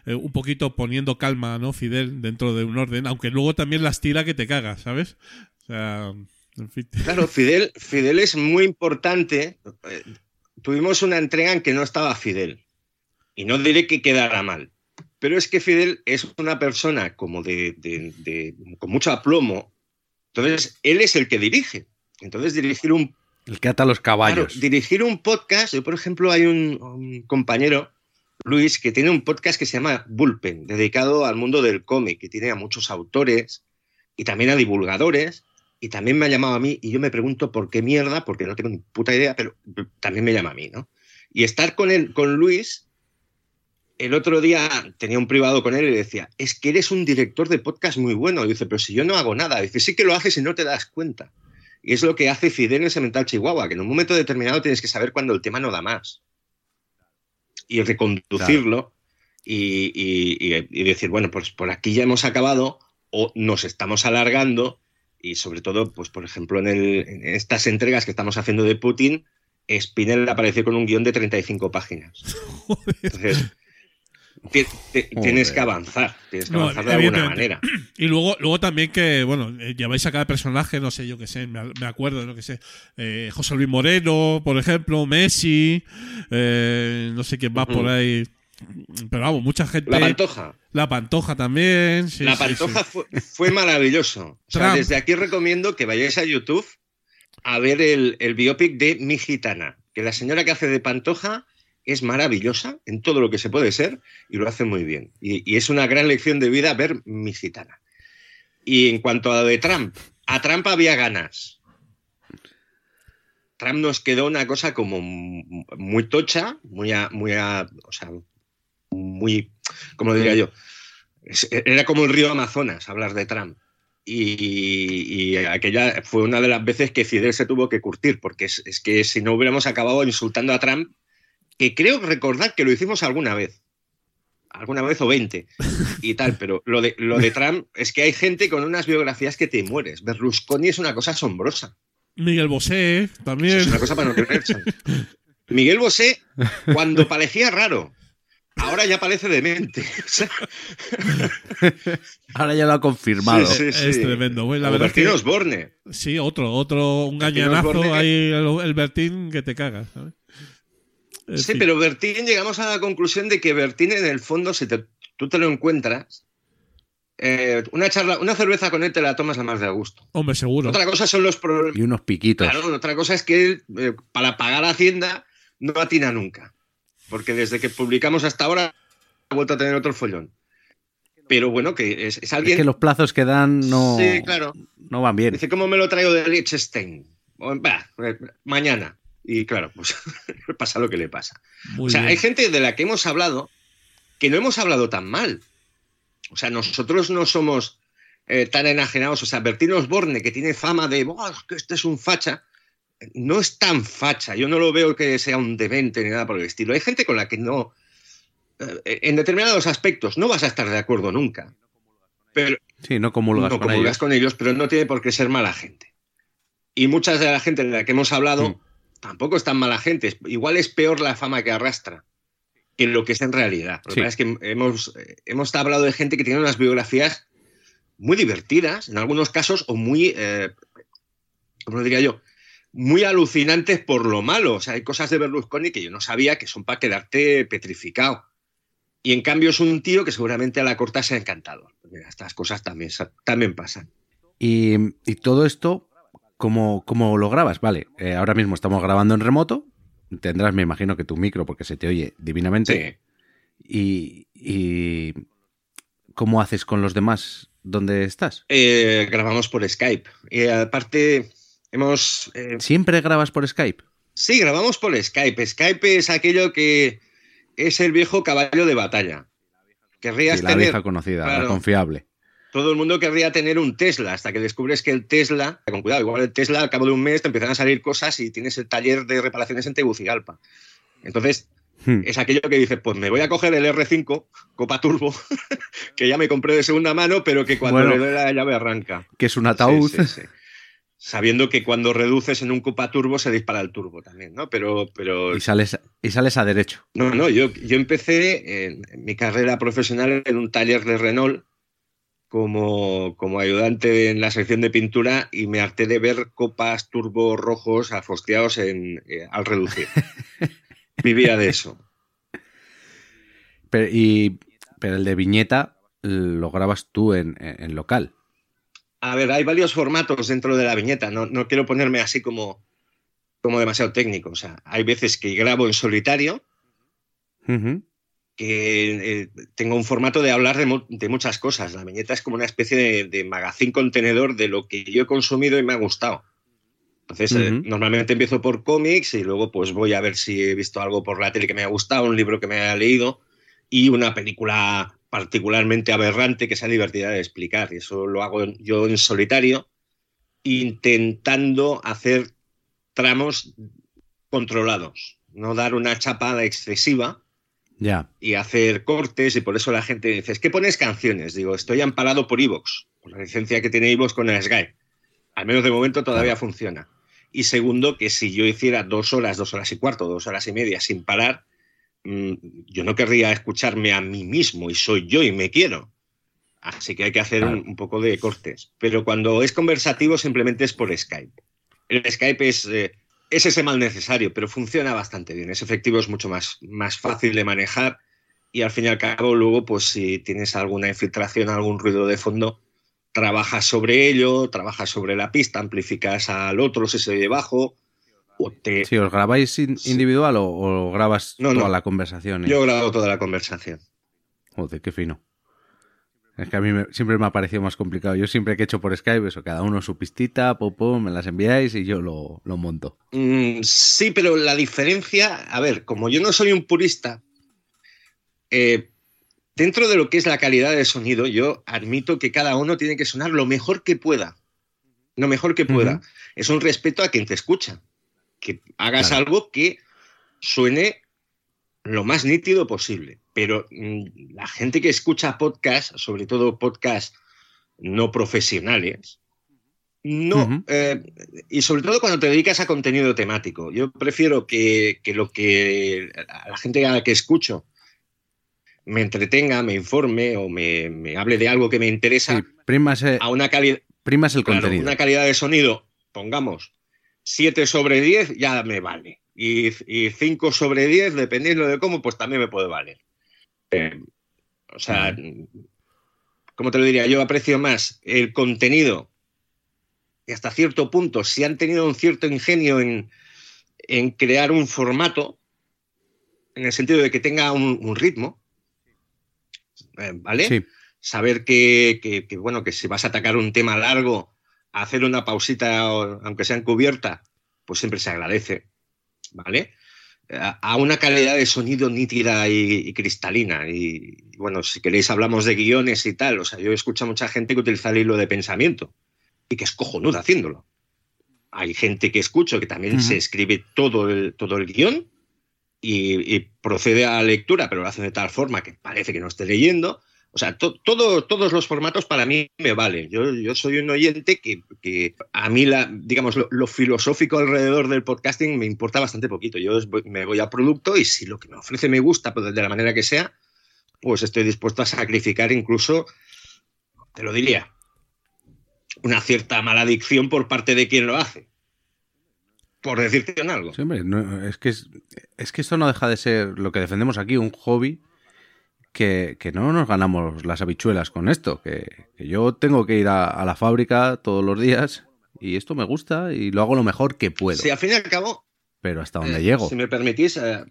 eh, un poquito poniendo calma, ¿no? Fidel, dentro de un orden. Aunque luego también las tira que te cagas, ¿sabes? O sea. Claro, Fidel, Fidel es muy importante. Tuvimos una entrega en que no estaba Fidel. Y no diré que quedara mal. Pero es que Fidel es una persona como de, de- de- con mucho aplomo. Entonces, él es el que dirige. Entonces, dirigir un El que ata los caballos. Claro, dirigir un podcast, yo por ejemplo hay un, un compañero, Luis, que tiene un podcast que se llama Bullpen, dedicado al mundo del cómic, que tiene a muchos autores y también a divulgadores, y también me ha llamado a mí, y yo me pregunto por qué mierda, porque no tengo ni puta idea, pero también me llama a mí, ¿no? Y estar con él, con Luis, el otro día tenía un privado con él y le decía, es que eres un director de podcast muy bueno. Y dice, pero si yo no hago nada. dice, sí que lo haces y no te das cuenta. Y es lo que hace Fidel en Semental Chihuahua, que en un momento determinado tienes que saber cuando el tema no da más. Y reconducirlo y, y- y- y decir, bueno, pues por aquí ya hemos acabado o nos estamos alargando. Y sobre todo, pues por ejemplo, en, el- en estas entregas que estamos haciendo de Putin, Spinel apareció con un guion de 35 páginas. Entonces, ti- ti- tienes que avanzar, tienes que No, avanzar de alguna manera. Y luego, luego también que, bueno, eh, lleváis a cada personaje, no sé, yo qué sé, me, me acuerdo, no que sé, eh, José Luis Moreno, por ejemplo, Messi, eh, no sé quién más por ahí. Pero vamos, mucha gente. La Pantoja. La Pantoja también. sí, la Pantoja sí. Fue, fue maravilloso. O sea, Trump. desde aquí recomiendo que vayáis a YouTube a ver el, el biopic de Mi Gitana, que la señora que hace de Pantoja es maravillosa en todo lo que se puede ser y lo hace muy bien. Y, y es una gran lección de vida ver Mi Gitana. Y en cuanto a lo de Trump, a Trump había ganas. Trump nos quedó una cosa como muy tocha, muy, a- muy, a- o sea, muy, como diría yo, es- era como el río Amazonas hablar de Trump. Y, y aquella fue una de las veces que Fidel se tuvo que curtir, porque es, es que si no hubiéramos acabado insultando a Trump, que creo recordar que lo hicimos alguna vez, alguna vez o 20 y tal, pero lo de, lo de Trump es que hay gente con unas biografías que te mueres. Berlusconi es una cosa asombrosa. Miguel Bosé también. Es una cosa para no creerse. Miguel Bosé, cuando parecía raro, ahora ya parece demente. Ahora ya lo ha confirmado. Sí, sí. Es tremendo. Bueno, la o verdad es que Bertín Osborne. sí, otro, otro, un Bertín gañanazo Osborne que- ahí, el, el Bertín que te. En Sí, fin. pero Bertín, llegamos a la conclusión de que Bertín, en el fondo, si te- tú te lo encuentras, eh, una charla, una cerveza con él te la tomas a más de a gusto. Hombre, seguro. Otra cosa son los problemas. Y unos piquitos. Claro, otra cosa es que él, eh, para pagar Hacienda, no atina nunca. Porque desde que publicamos hasta ahora ha vuelto a tener otro follón. Pero bueno, que es, es alguien. Es que los plazos que dan no, Sí, claro. no van bien. Dice, ¿cómo me lo traigo de Liechtenstein? Bah, eh, mañana. Y claro, pues pasa lo que le pasa. Muy o sea, bien. hay gente de la que hemos hablado que no hemos hablado tan mal. O sea, nosotros no somos eh, tan enajenados. O sea, Bertino Osborne, que tiene fama de "Buah, es que este es un facha, no es tan facha. Yo no lo veo que sea un demente ni nada por el estilo. Hay gente con la que no. eh, en determinados aspectos no vas a estar de acuerdo nunca. Pero, Sí, no comulgas no con comulgas ellos. con ellos, pero no tiene por qué ser mala gente. Y muchas de la gente de la que hemos hablado Mm. tampoco es tan mala gente. Igual es peor la fama que arrastra que lo que es en realidad. Lo Sí. es que hemos, eh, hemos hablado de gente que tiene unas biografías muy divertidas, en algunos casos, o muy, eh, ¿cómo lo diría yo? Muy alucinantes por lo malo. O sea, hay cosas de Berlusconi que yo no sabía que son para quedarte petrificado. Y en cambio es un tío que seguramente a la corta se ha encantado. Mira, estas cosas también, también pasan. Y, y todo esto, ¿cómo, cómo lo grabas? Vale, eh, ahora mismo estamos grabando en remoto. Tendrás, me imagino, que tu micro, porque se te oye divinamente. Sí. Y, y ¿cómo haces con los demás? ¿Dónde estás? Eh, grabamos por Skype. Y aparte, hemos. eh, ¿Siempre grabas por Skype? sí, grabamos por Skype. Skype es aquello que es el viejo caballo de batalla. Querrías Sí, la tener. vieja conocida, la confiable. Todo el mundo querría tener un Tesla hasta que descubres que el Tesla, con cuidado, igual el Tesla al cabo de un mes te empiezan a salir cosas y tienes el taller de reparaciones en Tegucigalpa. Entonces, Hmm. es aquello que dices, pues me voy a coger el R5 Copa Turbo, que ya me compré de segunda mano, pero que cuando Bueno. le doy la llave arranca. Que es un ataúd. Sí, sí, sí. Sabiendo que cuando reduces en un Copa Turbo se dispara el turbo también, ¿no? Pero, pero Y sales, y sales a derecho. no, no, yo, yo empecé en, en mi carrera profesional en un taller de Renault como, como ayudante en la sección de pintura y me harté de ver copas turbo rojos afosteados en, eh, al reducir. Vivía de eso. Pero, y, pero el de viñeta lo grabas tú en, en- en local. A ver, hay varios formatos dentro de la viñeta. No, no quiero ponerme así como, como demasiado técnico. O sea, hay veces que grabo en solitario, que eh, tengo un formato de hablar de, mu- de muchas cosas. La viñeta es como una especie de, de magazín contenedor de lo que yo he consumido y me ha gustado. Entonces, eh, normalmente empiezo por cómics y luego pues voy a ver si he visto algo por la tele que me ha gustado, un libro que me haya leído y una película particularmente aberrante que sea divertida de explicar. Y eso lo hago yo en solitario, intentando hacer tramos controlados, no dar una chapada excesiva y hacer cortes y por eso la gente dice, es que pones canciones. Digo, estoy amparado por Evox, por la licencia que tiene Evox con el Skype. Al menos de momento todavía funciona. Y segundo, que si yo hiciera dos horas, dos horas y cuarto, dos horas y media sin parar, yo no querría escucharme a mí mismo y soy yo y me quiero. Así que hay que hacer un poco de cortes. Pero cuando es conversativo simplemente es por Skype. El Skype es, eh, es ese mal necesario, pero funciona bastante bien. Es efectivo, es mucho más, más fácil de manejar y al fin y al cabo luego, pues si tienes alguna infiltración, algún ruido de fondo, trabajas sobre ello, trabajas sobre la pista, amplificas al otro si se oye bajo, o te... Sí, ¿os grabáis in- Sí. individual o, o grabas No, toda no. la conversación? y- Yo grabo toda la conversación. Joder, qué fino. Es que a mí me- siempre me ha parecido más complicado. Yo siempre que he hecho por Skype, eso, cada uno su pistita, pum, me las enviáis y yo lo, lo monto. Mm, sí, pero la diferencia, a ver, como yo no soy un purista, eh, dentro de lo que es la calidad de sonido, yo admito que cada uno tiene que sonar lo mejor que pueda. Lo mejor que pueda. Es un respeto a quien te escucha. Que hagas Claro. algo que suene lo más nítido posible. Pero mm, la gente que escucha podcast, sobre todo podcast no profesionales, no, eh, y sobre todo cuando te dedicas a contenido temático. Yo prefiero que, que lo que a la gente a la que escucho me entretenga, me informe o me, me hable de algo que me interesa Sí, primas, eh, a una calidad primas el Claro, contenido. una calidad de sonido, pongamos, 7 sobre 10 ya me vale. Y, y 5 sobre 10, dependiendo de cómo, pues también me puede valer. Eh, o sea, ¿cómo te lo diría? Yo aprecio más el contenido y hasta cierto punto, si han tenido un cierto ingenio en, en crear un formato, en el sentido de que tenga un, un ritmo, eh, ¿vale? Sí. Saber que, que- que, bueno, que si vas a atacar un tema largo, hacer una pausita, aunque sea encubierta, pues siempre se agradece, ¿vale? A, una calidad de sonido nítida y, y cristalina. Y bueno, si queréis hablamos de guiones y tal. O sea, yo escucho a mucha gente que utiliza el hilo de pensamiento y que es cojonuda haciéndolo. Hay gente que escucho que también se escribe todo el, todo el guion y, y procede a la lectura, pero lo hace de tal forma que parece que no esté leyendo. O sea, to- todo- todos los formatos para mí me valen. Yo, soy un oyente que, que a mí, la, digamos, lo, lo filosófico alrededor del podcasting me importa bastante poquito. Yo me voy a producto y si lo que me ofrece me gusta, pues de la manera que sea, pues estoy dispuesto a sacrificar incluso, te lo diría, una cierta maladicción por parte de quien lo hace. Por decirte en algo. Es, que es, es que esto no deja de ser lo que defendemos aquí, un hobby que, que no nos ganamos las habichuelas con esto. Que, que yo tengo que ir a, a la fábrica todos los días y esto me gusta y lo hago lo mejor que puedo. Si al fin y al cabo, pero hasta donde Eh, llego. Si me permitís, eh,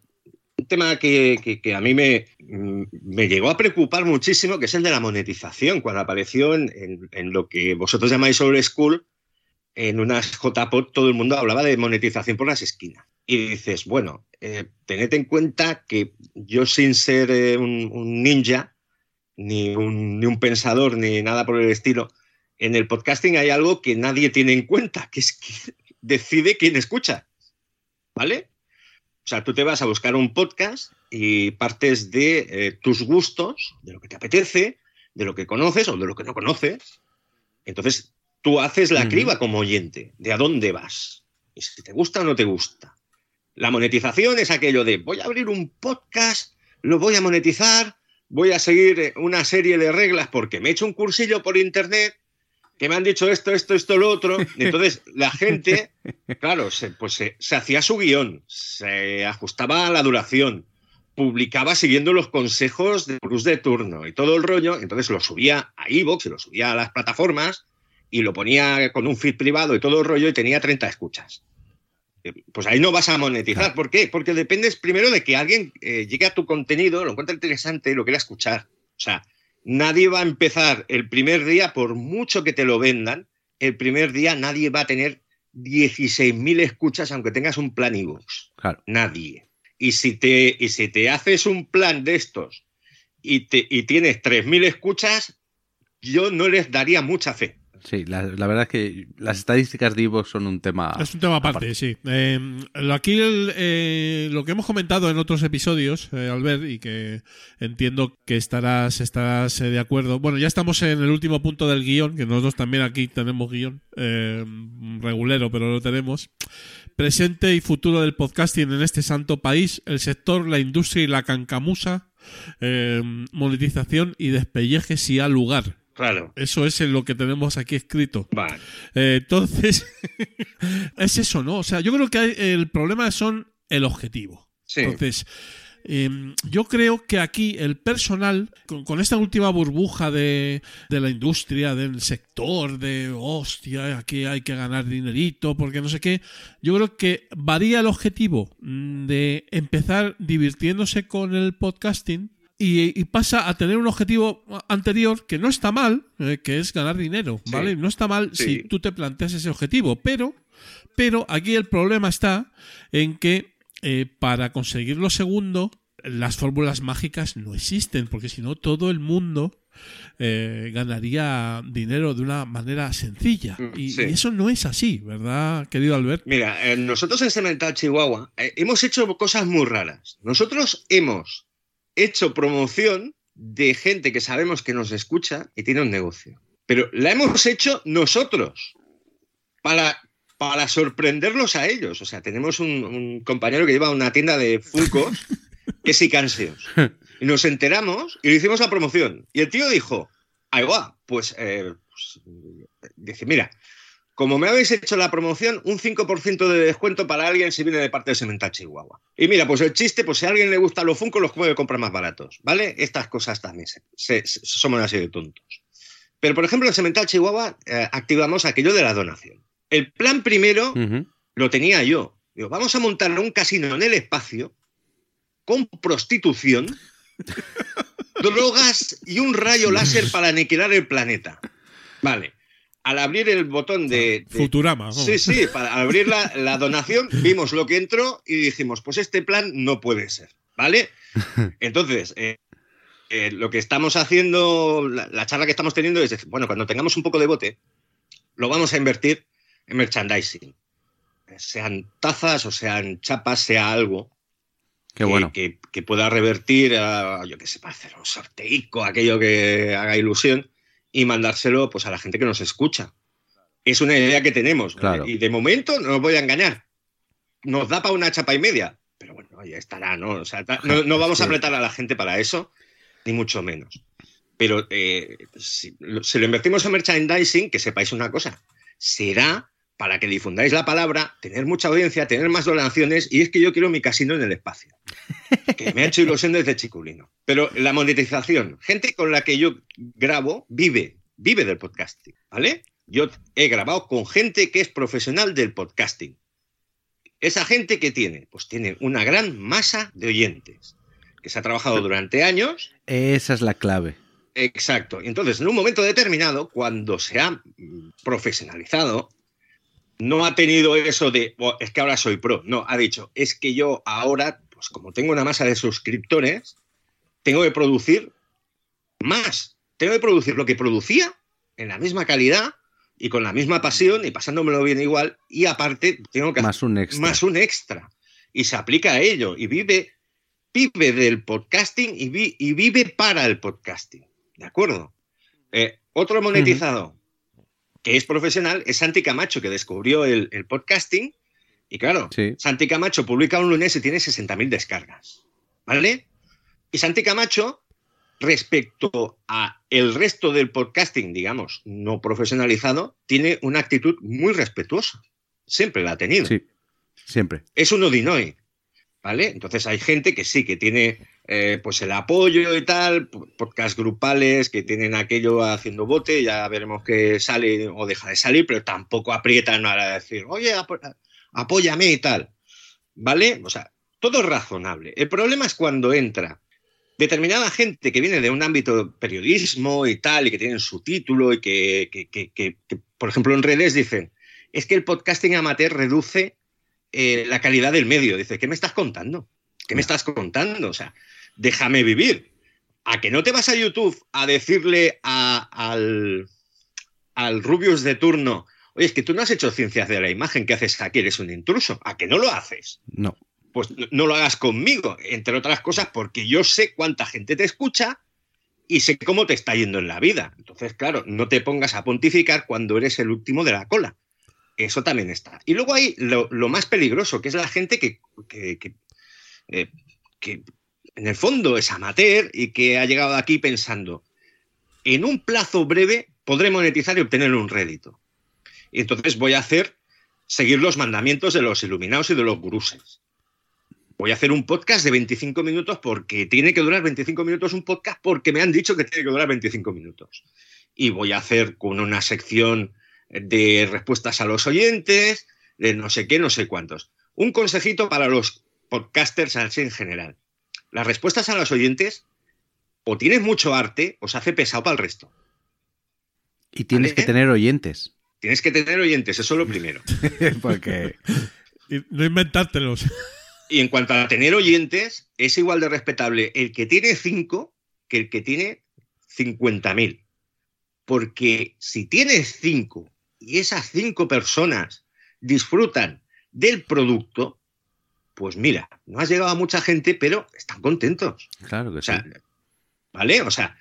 un tema que, que- que a mí me, me llegó a preocupar muchísimo, que es el de la monetización, cuando apareció en, en- en lo que vosotros llamáis Old School, en unas JPOT todo el mundo hablaba de monetización por las esquinas. Y dices, bueno, eh, tened en cuenta que yo sin ser eh, un, un ninja, ni un, ni un pensador, ni nada por el estilo, en el podcasting hay algo que nadie tiene en cuenta, que es que decide quién escucha. ¿Vale? O sea, tú te vas a buscar un podcast y partes de eh, tus gustos, de lo que te apetece, de lo que conoces o de lo que no conoces. Entonces, tú haces la criba como oyente, de a dónde vas. Y si te gusta o no te gusta. La monetización es aquello de voy a abrir un podcast, lo voy a monetizar, voy a seguir eh, una serie de reglas porque me he hecho un cursillo por internet que me han dicho esto, esto, esto, lo otro. Entonces la gente, claro, se, pues se, se hacía su guion, se ajustaba a la duración, publicaba siguiendo los consejos de Bruce de turno y todo el rollo. Entonces lo subía a Evox y lo subía a las plataformas y lo ponía con un feed privado y todo el rollo y tenía 30 escuchas. Eh, Pues ahí no vas a monetizar. Claro. ¿Por qué? Porque dependes primero de que alguien eh, llegue a tu contenido, lo encuentre interesante y lo quiera escuchar. O sea, nadie va a empezar el primer día, por mucho que te lo vendan, el primer día nadie va a tener 16.000 escuchas aunque tengas un plan iVoox. Claro. Nadie. Y si te, y si te haces un plan de estos y, te, y tienes 3.000 escuchas, yo no les daría mucha fe. Sí, la, la verdad es que las estadísticas de Evox son un tema. Es un tema aparte, sí. Eh, lo- aquí el, eh, lo que hemos comentado en otros episodios, eh, Albert, y que entiendo que estarás, estarás eh, de acuerdo. Bueno, ya estamos en el último punto del guion, que nosotros también aquí tenemos guion eh, regulero, pero lo tenemos. Presente y futuro del podcasting en este santo país, el sector, la industria y la cancamusa, eh, monetización y despelleje si ha lugar. Claro. Eso es lo que tenemos aquí escrito. Vale. Eh, entonces, es eso, ¿no? O sea, yo creo que el problema son el objetivo. Sí. Entonces, eh, yo creo que aquí el personal, con, con esta última burbuja de, de la industria, del sector, de hostia, aquí hay que ganar dinerito, porque no sé qué, yo creo que varía el objetivo mm, de empezar divirtiéndose con el podcasting. Y, y pasa a tener un objetivo anterior que no está mal, eh, que es ganar dinero, Sí. ¿vale? No está mal Sí. si tú te planteas ese objetivo, pero, pero aquí el problema está en que eh, para conseguir lo segundo, las fórmulas mágicas no existen, porque si no, todo el mundo eh, ganaría dinero de una manera sencilla. Mm, Y, sí. y eso no es así, ¿verdad, querido Albert? Mira, nosotros en Cemental Chihuahua hemos hecho cosas muy raras. Nosotros hemos hecho promoción de gente que sabemos que nos escucha y tiene un negocio. Pero la hemos hecho nosotros para, para sorprenderlos a ellos. O sea, tenemos un, un compañero que lleva una tienda de Funkos que es Icanseos. Y nos enteramos y le hicimos la promoción. Y el tío dijo, ahí va, pues, eh, pues, dice, mira, como me habéis hecho la promoción, un 5% de descuento para alguien si viene de parte de Semental Chihuahua. Y mira, pues el chiste, pues si a alguien le gusta los Funko, los puede comprar más baratos, ¿vale? Estas cosas también se- se- se- somos así de tontos. Pero, por ejemplo, en Semental Chihuahua eh, activamos aquello de la donación. El plan primero lo tenía yo. Digo, vamos a montar un casino en el espacio con prostitución, drogas y un rayo láser para aniquilar el planeta. Vale. Al abrir el botón de. de- Futurama. vamos. Sí, sí, para abrir la, la donación, vimos lo que entró y dijimos, pues este plan no puede ser, ¿vale? Entonces, eh, eh, lo que estamos haciendo, la, la charla que estamos teniendo es, decir, bueno, cuando tengamos un poco de bote, lo vamos a invertir en merchandising. Sean tazas o sean chapas, sea algo Qué que, bueno. que, que pueda revertir a, yo qué sé, para hacer un sorteico, aquello que haga ilusión, y mandárselo pues, a la gente que nos escucha. Es una idea que tenemos. Y de momento, no os voy a engañar, nos da para una chapa y media. Pero bueno, ya estará, ¿no? O sea, no, no vamos a apretar a la gente para eso, ni mucho menos. Pero eh, si, si lo invertimos en merchandising, que sepáis una cosa, será para que difundáis la palabra, tener mucha audiencia, tener más donaciones, y es que yo quiero mi casino en el espacio que me ha hecho ilusión desde chiculino. Pero la monetización, gente con la que yo grabo vive, vive del podcasting, ¿vale? Yo he grabado con gente que es profesional del podcasting. Esa gente que tiene, pues tiene una gran masa de oyentes, que se ha trabajado durante años. Esa es la clave. Exacto. Y entonces, en un momento determinado, cuando se ha profesionalizado, no ha tenido eso de, "Oh, es que ahora soy pro. No, ha dicho, es que yo ahora, pues como tengo una masa de suscriptores, tengo que producir más. Tengo que producir lo que producía en la misma calidad y con la misma pasión y pasándomelo bien igual. Y aparte, tengo que Más un extra. más un extra. Y se aplica a ello. Y vive, vive del podcasting y, vi- y vive para el podcasting. ¿De acuerdo? Eh, otro monetizado que es profesional es Santi Camacho, que descubrió el, el podcasting. Y claro, Sí. Santi Camacho publica un lunes y tiene 60.000 descargas. ¿Vale? Y Santi Camacho, respecto a el resto del podcasting, digamos, no profesionalizado, tiene una actitud muy respetuosa. Siempre la ha tenido Sí. Siempre. es un odinoe, ¿vale? Entonces hay gente que sí, que tiene eh, pues el apoyo y tal, po- podcast grupales que tienen aquello haciendo bote, ya veremos que sale o deja de salir, pero tampoco aprietan a decir, oye, apóyame y tal, ¿vale? O sea, todo es razonable. El problema es cuando entra determinada gente que viene de un ámbito periodismo y tal, y que tienen su título y que, que- que- que- que, por ejemplo, en redes dicen, es que el podcasting amateur reduce eh, la calidad del medio. Dice, ¿qué me estás contando? ¿Qué me estás contando? O sea, déjame vivir. ¿A que no te vas a YouTube a decirle a- al, al Rubius de turno, oye, es que tú no has hecho ciencias de la imagen, ¿qué haces aquí? Eres un intruso. ¿A que no lo haces? No. Pues no- no lo hagas conmigo, entre otras cosas, porque yo sé cuánta gente te escucha y sé cómo te está yendo en la vida. Entonces, claro, no te pongas a pontificar cuando eres el último de la cola. Eso también está. Y luego hay lo, lo más peligroso, que es la gente que, que- que, eh, que en el fondo es amateur y que ha llegado aquí pensando, en un plazo breve podré monetizar y obtener un rédito. Y entonces voy a hacer, seguir los mandamientos de los iluminados y de los guruses. Voy a hacer un podcast de 25 minutos porque tiene que durar 25 minutos un podcast porque me han dicho que tiene que durar 25 minutos. Y voy a hacer con una sección de respuestas a los oyentes, de no sé qué, no sé cuántos. Un consejito para los podcasters así en general. Las respuestas a los oyentes o tienes mucho arte o se hace pesado para el resto. Y tienes Vale. que tener oyentes. Tienes que tener oyentes, eso es lo primero. Porque. No inventártelos. Y en cuanto a tener oyentes, es igual de respetable el que tiene 5 que el que tiene 50.000. Porque si tienes 5 y esas 5 personas disfrutan del producto, pues mira, no has llegado a mucha gente, pero están contentos. Claro que O sí. ¿vale? O sea,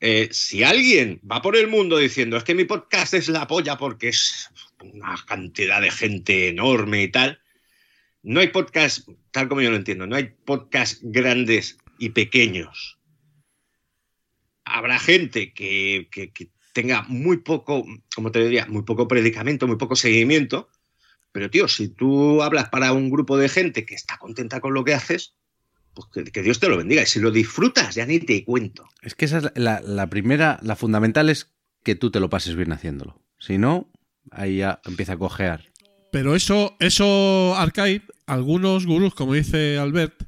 eh, si alguien va por el mundo diciendo es que mi podcast es la polla porque es una cantidad de gente enorme y tal, no hay podcast, tal como yo lo entiendo, no hay podcast grandes y pequeños. Habrá gente que, que- que tenga muy poco, como te diría, muy poco predicamento, muy poco seguimiento, pero tío, si tú hablas para un grupo de gente que está contenta con lo que haces, pues que, que Dios te lo bendiga. Y si lo disfrutas, ya ni te cuento. Es que esa es la, la primera, la fundamental es que tú te lo pases bien haciéndolo. Si no, ahí ya empieza a cojear. Pero eso, eso, Arcade, algunos gurús, como dice Albert,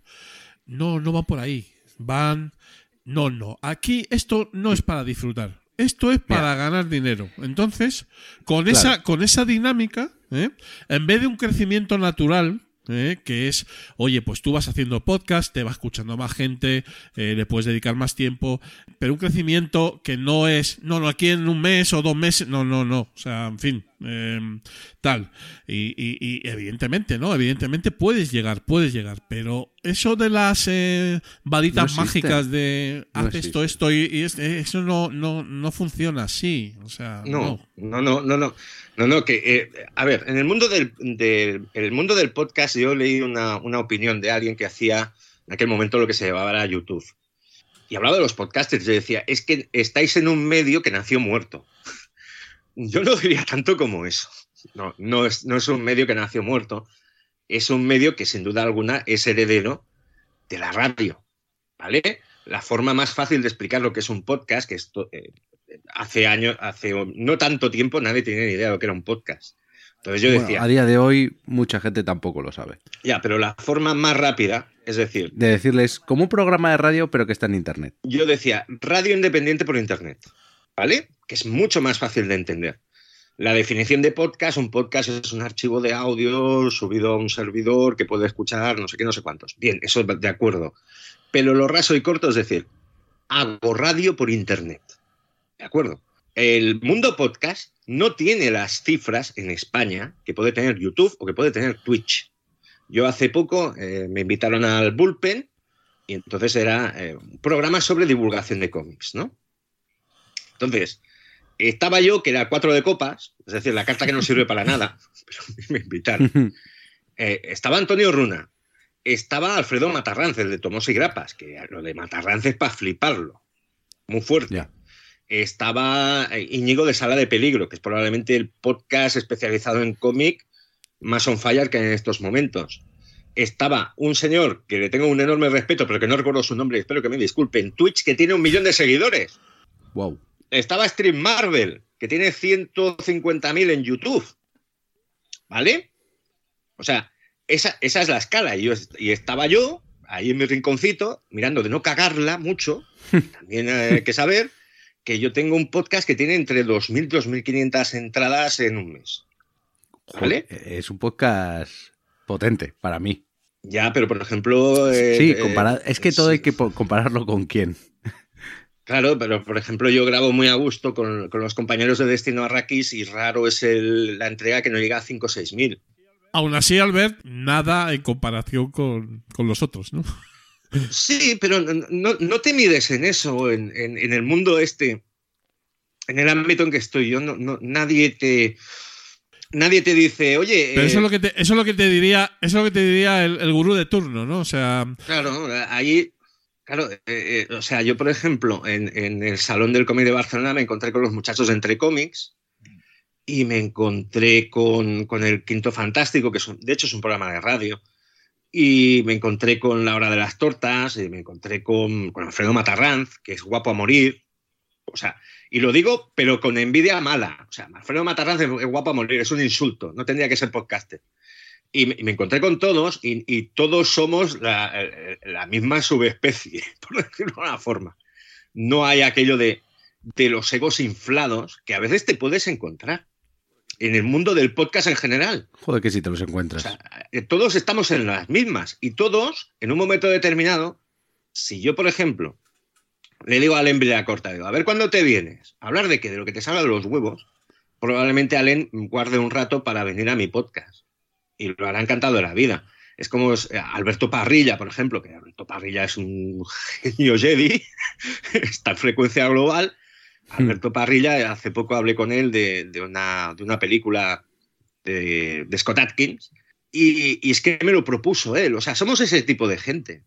No, no van por ahí. Van. No, no. Aquí esto no es para disfrutar. Esto es para ganar dinero. Entonces, con, Claro. esa, con esa dinámica, ¿eh? en vez de un crecimiento natural, ¿eh? que es, oye, pues tú vas haciendo podcast, te va escuchando más gente, eh, le puedes dedicar más tiempo, pero un crecimiento que no es, no, no, aquí en un mes o dos meses, no, no, no, o sea, en fin, eh, tal. Y, y- y evidentemente, ¿no? Evidentemente puedes llegar, puedes llegar, pero eso de las eh, varitas No mágicas de No haz esto, esto y, y eh, eso no, no, no funciona así, o sea, No, no, no, no, no. No, no, que, eh, a ver, en el mundo del, del- el mundo del podcast yo leí una, una opinión de alguien que hacía en aquel momento lo que se llevaba a YouTube. Y hablaba de los podcasters. Yo decía, es que estáis en un medio que nació muerto. Yo no diría tanto como eso. No, no es, no es un medio que nació muerto. Es un medio que sin duda alguna es heredero de la radio. ¿Vale? La forma más fácil de explicar lo que es un podcast, que esto, eh, hace años, hace no tanto tiempo, nadie tenía ni idea de lo que era un podcast. Entonces yo Bueno, decía, a día de hoy mucha gente tampoco lo sabe. ya, pero la forma más rápida, es decir, De decirles como un programa de radio pero que está en internet. yo decía radio independiente por internet, ¿vale? Es mucho más fácil de entender. La definición de podcast, un podcast es un archivo de audio subido a un servidor que puede escuchar no sé qué, no sé cuántos. Bien, eso de acuerdo. Pero lo raso y corto es decir, hago radio por internet. ¿De acuerdo? El mundo podcast no tiene las cifras en España que puede tener YouTube o que puede tener Twitch. Yo hace poco eh, me invitaron al Bullpen y entonces era eh, un programa sobre divulgación de cómics, ¿no? Entonces, estaba yo, que era cuatro de copas, es decir, la carta que no sirve para nada, pero me invitaron. Eh, estaba Antonio Runa, estaba Alfredo Matarranz, el de Tomos y Grapas, que lo de Matarranz es para fliparlo, muy fuerte. Estaba eh, Íñigo de Sala de Peligro, que es probablemente el podcast especializado en cómic más on fire que en estos momentos. Estaba un señor que le tengo un enorme respeto, pero que no recuerdo su nombre, espero que me disculpen, Twitch, que tiene un millón de seguidores. Wow. Estaba Stream Marvel, que tiene 150.000 en YouTube. ¿Vale? O sea, esa, esa es la escala. Y, yo, y estaba yo, ahí en mi rinconcito, mirando de no cagarla mucho. También hay que saber que yo tengo un podcast que tiene entre 2.000 y 2.500 entradas en un mes. ¿Vale? Joder, Es un podcast potente para mí. Ya, pero por ejemplo. eh, sí, eh, compara- es que todo sí. hay que compararlo con quién. Claro, pero por ejemplo yo grabo muy a gusto con, con los compañeros de Destino Arrakis y raro es el- la entrega que no llega a 5 o 6 mil. Aún así, Albert, nada en comparación con, con los otros, ¿no? Sí, pero no, no- te mides en eso, en, en- en el mundo este, en el ámbito en que estoy yo, no, no- nadie te nadie te dice, oye, Pero eh, eso es lo que te, eso es lo que te diría, eso es lo que te diría el, el gurú de turno, ¿no? O sea, claro, ahí, claro, eh, eh, o sea, yo por ejemplo, en, en el Salón del Cómic de Barcelona me encontré con los muchachos de Entre Cómics y me encontré con, con el Quinto Fantástico, que es un- de hecho es un programa de radio, y me encontré con La Hora de las Tortas, y me encontré con, con Alfredo Matarranz, que es guapo a morir. O sea, y lo digo, pero con envidia mala. O sea, Alfredo Matarranz es es guapo a morir, es un insulto, no tendría que ser podcaster. Y me, y me encontré con todos, y, y todos somos la, eh, la misma subespecie, por decirlo de una forma. No hay aquello de, de los egos inflados que a veces te puedes encontrar en el mundo del podcast en general. Joder, que si te los O encuentras. sea, eh, todos estamos en las mismas y todos, en un momento determinado, si yo, por ejemplo, le digo a Alen Corta, digo, a ver cuándo te vienes, a hablar de qué, de lo que te salga de los huevos, probablemente Alen guarde un rato para venir a mi podcast y lo hará encantado de la vida. Es como eh, Alberto Parrilla, por ejemplo, que Alberto Parrilla es un genio Jedi, está en frecuencia global. Alberto Parrilla, hace poco hablé con él de, de una, de una película de, de Scott Atkins y, y es que me lo propuso él. O sea, somos ese tipo de gente.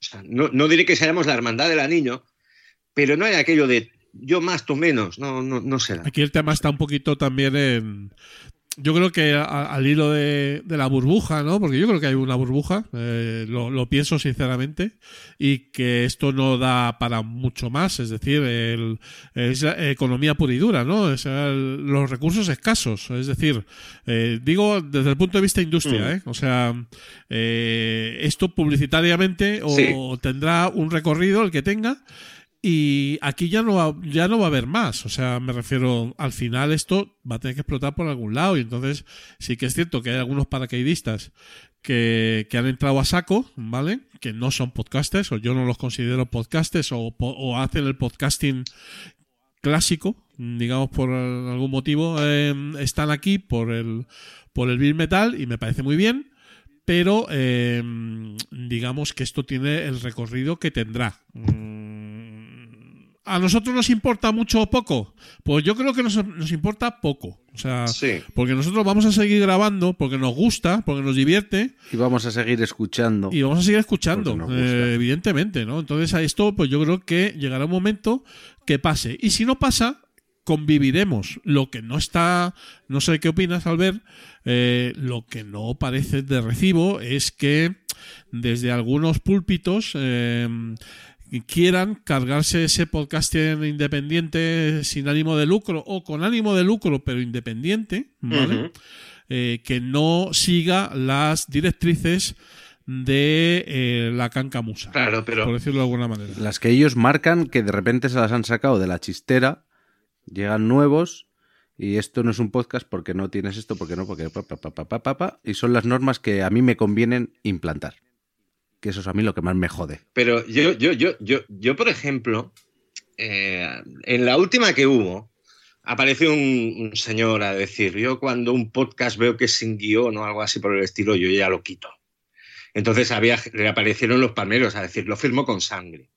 O sea, no, no diré que seamos la hermandad del anillo, pero no hay aquello de yo más, tú menos. No, no, no será. aquí el tema está un poquito también en, yo creo que a- al hilo de, de la burbuja, ¿no? Porque yo creo que hay una burbuja, eh, lo, lo pienso sinceramente, y que esto no da para mucho más, es decir, el- es la economía pura y dura, ¿no? Es el- los recursos escasos, es decir, eh, digo desde el punto de vista industria, Mm. ¿eh? O sea, eh, esto publicitariamente o Sí. tendrá un recorrido el que tenga y aquí ya no va, ya no va a haber más. O sea, me refiero, al final esto va a tener que explotar por algún lado. Y entonces sí que es cierto que hay algunos paracaidistas que, que han entrado a saco, ¿vale? Que no son podcasters, o yo no los considero podcasters, o, o hacen el podcasting clásico, digamos por algún motivo, eh, están aquí por el, por el Bill Metal y me parece muy bien. Pero eh, digamos que esto tiene el recorrido que tendrá. ¿A nosotros nos importa mucho o poco? Pues yo creo que nos, nos importa poco. O sea, Sí. porque nosotros vamos a seguir grabando, porque nos gusta, porque nos divierte Y vamos a seguir escuchando. y vamos a seguir escuchando, eh, evidentemente, ¿no? Entonces a esto, pues yo creo que llegará un momento que pase. Y si no pasa, conviviremos. Lo que no está, no sé qué opinas, Albert, eh, lo que no parece de recibo es que desde algunos púlpitos eh, quieran cargarse ese podcasting independiente sin ánimo de lucro o con ánimo de lucro pero independiente, ¿vale? Eh, que no siga las directrices de eh, la cancamusa, Claro, pero por decirlo de alguna manera. Las que ellos marcan, que de repente se las han sacado de la chistera, llegan nuevos, y esto no es un podcast porque no tienes esto, porque no, porque pa, pa, pa, pa, pa, pa, pa, y son las normas que a mí me convienen implantar. Que eso es a mí lo que más me jode. Pero yo, yo, yo, yo, yo por ejemplo, eh, en la última que hubo, apareció un, señor a decir, yo cuando un podcast veo que es sin guion o algo así por el estilo, yo ya lo quito. Entonces había, le aparecieron los palmeros a decir, lo firmo con sangre.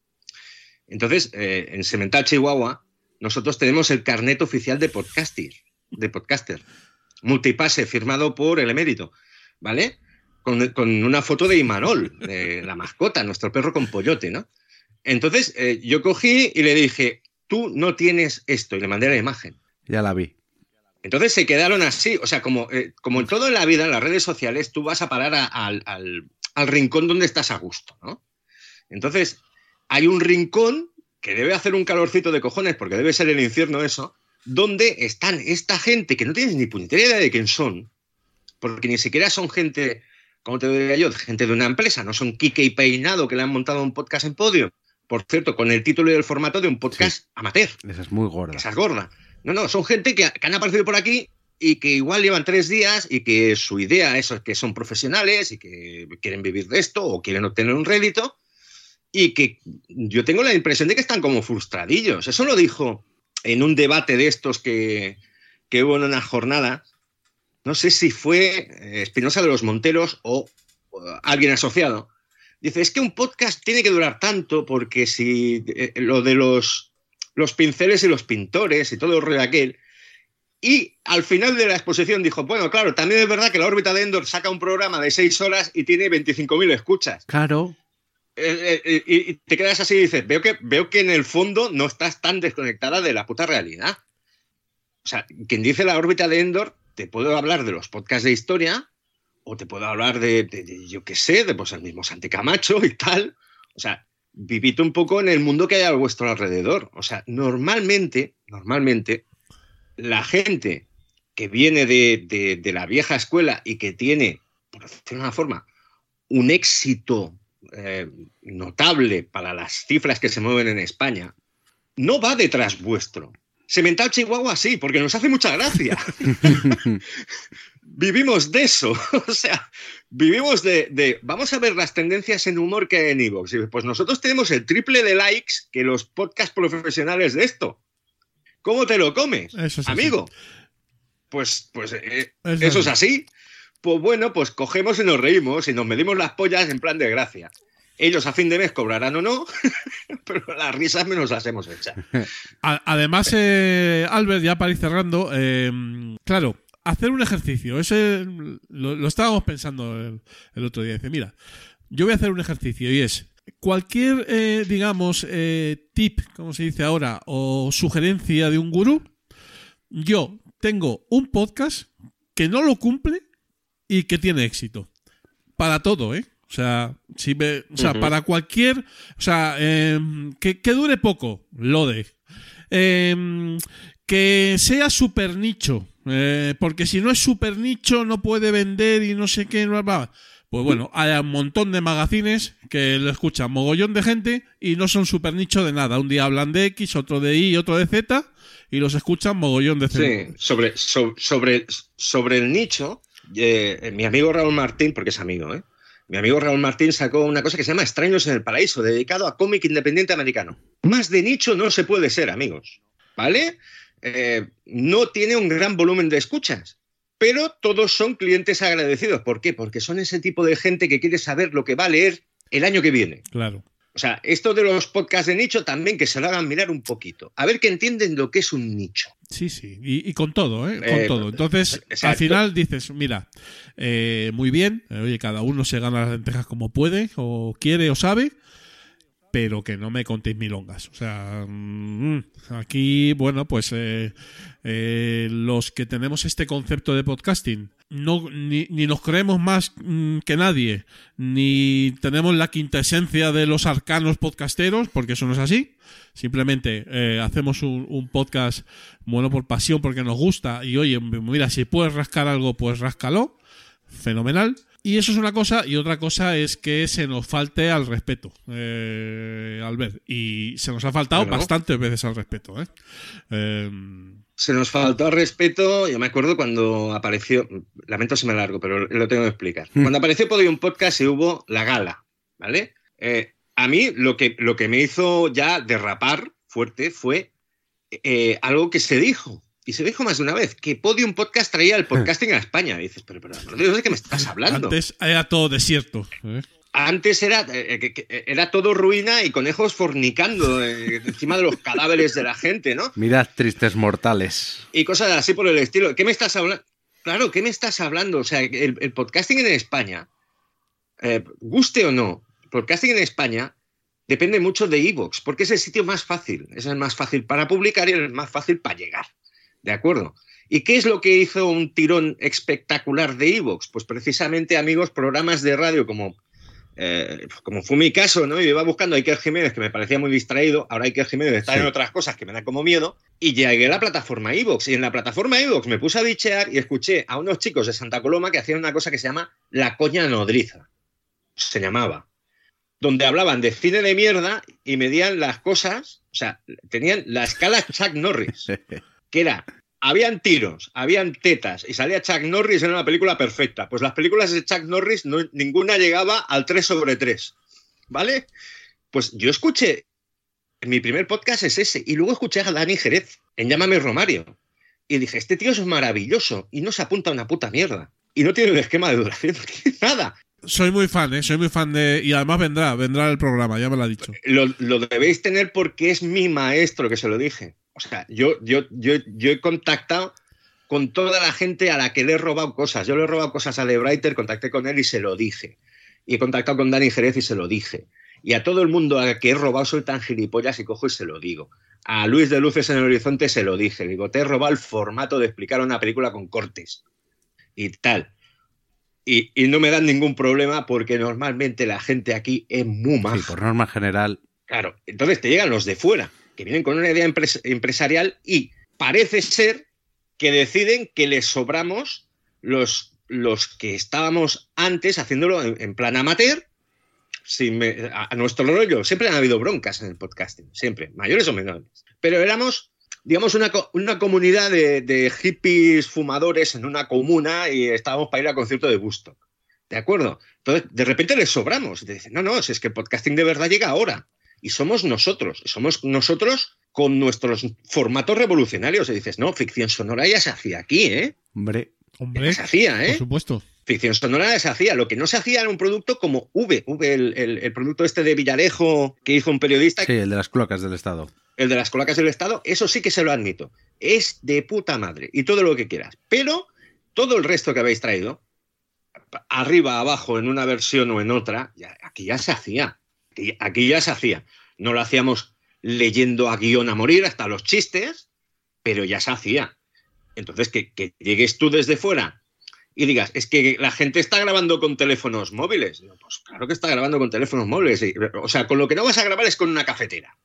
Entonces, eh, en Semental Chihuahua, nosotros tenemos el carnet oficial de podcaster, de podcaster, multipase firmado por el emérito, ¿vale? Con, con una foto de Imanol, de la mascota, nuestro perro con pollote, ¿no? Entonces, eh, yo cogí y le dije, tú no tienes esto, y le mandé la imagen. Ya la vi. Entonces se quedaron así, o sea, como, eh, como en todo en la vida, en las redes sociales, tú vas a parar a- al- al rincón donde estás a gusto, ¿no? Entonces, hay un rincón que debe hacer un calorcito de cojones, porque debe ser el infierno eso, donde están esta gente que no tienes ni puñetera idea de quién son, porque ni siquiera son gente, como te diría yo, gente de una empresa, no son Kike y Peinado que le han montado un podcast en podio, por cierto, con el título y el formato de un podcast amateur. Esa es muy gorda. Esa es gorda. No, no, son gente que, que han aparecido por aquí y que igual llevan tres días y que su idea es que son profesionales y que quieren vivir de esto o quieren obtener un rédito y que yo tengo la impresión de que están como frustradillos. Eso lo dijo en un debate de estos que, que hubo en una jornada. No sé si fue eh, Espinosa de los Monteros o, alguien asociado. Dice, es que un podcast tiene que durar tanto porque si eh, lo de los, los pinceles y los pintores y todo el rollo aquel. Y al final de la exposición dijo, bueno, claro, también es verdad que la órbita de Endor saca un programa de seis horas y tiene 25.000 escuchas. Claro. Eh, eh, y, y te quedas así y dices, veo que, veo que en el fondo no estás tan desconectada de la puta realidad. O sea, quien dice la órbita de Endor, te puedo hablar de los podcasts de historia, o te puedo hablar de, yo qué sé, de pues el mismo Santi Camacho y tal. O sea, vivid un poco en el mundo que hay a vuestro alrededor. O sea, normalmente, normalmente, la gente que viene de la vieja escuela y que tiene, por decirlo de una forma, un éxito eh, notable para las cifras que se mueven en España, no va detrás vuestro. Semental Chihuahua sí, porque nos hace mucha gracia. vivimos de eso. o sea, vivimos de, de, Vamos a ver las tendencias en humor que hay en Evox. Pues nosotros tenemos el triple de likes que los podcast profesionales de esto. ¿Cómo te lo comes, Eso es así. amigo? Pues, pues eh, Eso eso es es así. Pues bueno, pues cogemos y nos reímos y nos medimos las pollas en plan de gracia. Ellos a fin de mes cobrarán o no, pero las risas menos las hemos hecho. Además, eh, Albert, ya para ir cerrando, eh, claro, hacer un ejercicio. Ese lo, estábamos pensando el, el otro día. Dice, mira, yo voy a hacer un ejercicio y es cualquier, eh, digamos, eh, tip, como se dice ahora, o sugerencia de un gurú. Yo tengo un podcast que no lo cumple y que tiene éxito. Para todo, ¿eh? O sea, si me- o sea para cualquier. O sea, em, que, que dure poco, lo de. Em, que sea super nicho. eh, porque si no es super nicho, no puede vender y no sé qué. bla, bla. Pues bueno, hay un montón de magazines que lo escuchan mogollón de gente y no son super nicho de nada. Un día hablan de X, otro de Y, otro de Z y los escuchan mogollón de Z. Sí, sobre, so- sobre, sobre el nicho, eh, mi amigo Raúl Martín, porque es amigo, ¿eh? Mi amigo Raúl Martín sacó una cosa que se llama Extraños en el Paraíso, dedicado a cómic independiente americano. Más de nicho no se puede ser, amigos. ¿Vale? Eh, no tiene un gran volumen de escuchas, pero todos son clientes agradecidos. ¿Por qué? Porque son ese tipo de gente que quiere saber lo que va a leer el año que viene. Claro. O sea, esto de los podcasts de nicho también que se lo hagan mirar un poquito. A ver que entienden lo que es un nicho. Sí, sí, y, y con todo, ¿eh? Con Eh, todo. Entonces, al final dices, mira, eh, muy bien, eh, oye, cada uno se gana las lentejas como puede, o quiere, o sabe, pero que no me contéis milongas. O sea, mm, aquí, bueno, pues eh, eh, los que tenemos este concepto de podcasting, no, ni, ni nos creemos más mm, que nadie, ni tenemos la quintesencia de los arcanos podcasteros, porque eso no es así. Simplemente eh, hacemos un, un podcast, bueno, por pasión, porque nos gusta. Y oye, mira, si puedes rascar algo, pues ráscalo. Fenomenal. Y eso es una cosa, y otra cosa es que se nos falte al respeto, eh, Albert. Y se nos ha faltado Bueno. bastantes veces al respeto, ¿eh? Eh, Se nos faltó al respeto, yo me acuerdo cuando apareció, lamento si me largo, pero lo tengo que explicar. Mm. Cuando apareció Podium Podcast y hubo la gala, ¿vale? Eh, a mí lo que, lo que me hizo ya derrapar fuerte fue eh, algo que se dijo, y se dijo más de una vez, que Podium Podcast traía el podcasting a España. Y dices, pero, pero, ¿no ¿de qué me estás hablando? antes era todo desierto. ¿eh? Antes era, eh, que era todo ruina y conejos fornicando eh, encima de los cadáveres de la gente, ¿no? Mirad, tristes mortales. y cosas así por el estilo. ¿Qué me estás hablando? Claro, ¿qué me estás hablando? O sea, el, el podcasting en España, eh, guste o no, el podcasting en España depende mucho de Evox, porque es el sitio más fácil. Es el más fácil para publicar y el más fácil para llegar. ¿De acuerdo? ¿Y qué es lo que hizo un tirón espectacular de Evox? Pues precisamente, amigos, programas de radio como, eh, como fue mi caso, ¿no? Yo iba buscando a Iker Jiménez, que me parecía muy distraído. Ahora Iker Jiménez está Sí. en otras cosas que me dan como miedo. Y llegué a la plataforma Evox. Y en la plataforma Evox me puse a bichear y escuché a unos chicos de Santa Coloma que hacían una cosa que se llama La Coña Nodriza. Se llamaba. Donde hablaban de cine de mierda y medían las cosas. O sea, tenían la escala Chuck Norris. Que era. Habían tiros, habían tetas y salía Chuck Norris en una película perfecta. Pues las películas de Chuck Norris no- ninguna llegaba al 3 sobre 3. ¿Vale? Pues yo escuché mi primer podcast es ese. Y luego escuché a Dani Jerez en Llámame Romario. Y dije, este tío es maravilloso y no se apunta a una puta mierda. Y no tiene un esquema de duración, no tiene nada. Soy muy fan, ¿eh? Soy muy fan de... Y además vendrá, vendrá el programa, ya me lo ha dicho. Lo, lo debéis tener porque es mi maestro que se lo dije. O sea, yo, yo, yo, yo he contactado con toda la gente a la que le he robado cosas. Yo le he robado cosas a Lebrighter, contacté con él y se lo dije. Y he contactado con Dani Jerez y se lo dije. Y a todo el mundo a que he robado soy tan gilipollas y cojo y se lo digo. A Luis de Luces en el Horizonte se lo dije. Le digo, te he robado el formato de explicar una película con cortes. Y tal. Y, y no me dan ningún problema porque normalmente la gente aquí es muy maja. Sí, por norma general. Claro, entonces te llegan los de fuera, que vienen con una idea empres- empresarial y parece ser que deciden que les sobramos los, los que estábamos antes haciéndolo en, plan amateur, a, a nuestro rollo. Siempre han habido broncas en el podcasting, siempre, mayores o menores. Pero éramos, digamos, una, una comunidad de, hippies fumadores en una comuna y estábamos para ir al concierto de Busto. ¿De acuerdo? Entonces, de repente les sobramos. Y te dicen, no, no, si es que el podcasting de verdad llega ahora. Y somos nosotros. Somos nosotros con nuestros formatos revolucionarios. Y dices, no, ficción sonora ya se hacía aquí, ¿eh? Hombre, Hombre, Ya se hacía, por ¿eh? supuesto. Ficción sonora se hacía. Lo que no se hacía era un producto como V. V, el, el- el producto este de Villarejo que hizo un periodista, sí, el de las cloacas del Estado. el de las colacas del Estado. Eso sí que se lo admito. Es de puta madre. Y todo lo que quieras. Pero todo el resto que habéis traído, arriba, abajo, en una versión o en otra, ya- aquí ya se hacía. Aquí, ya se hacía. No lo hacíamos leyendo a guion a morir, hasta los chistes, pero ya se hacía. Entonces, que, llegues tú desde fuera y digas, es que la gente está grabando con teléfonos móviles. Pues claro que está grabando con teléfonos móviles. O sea, con lo que no vas a grabar es con una cafetera.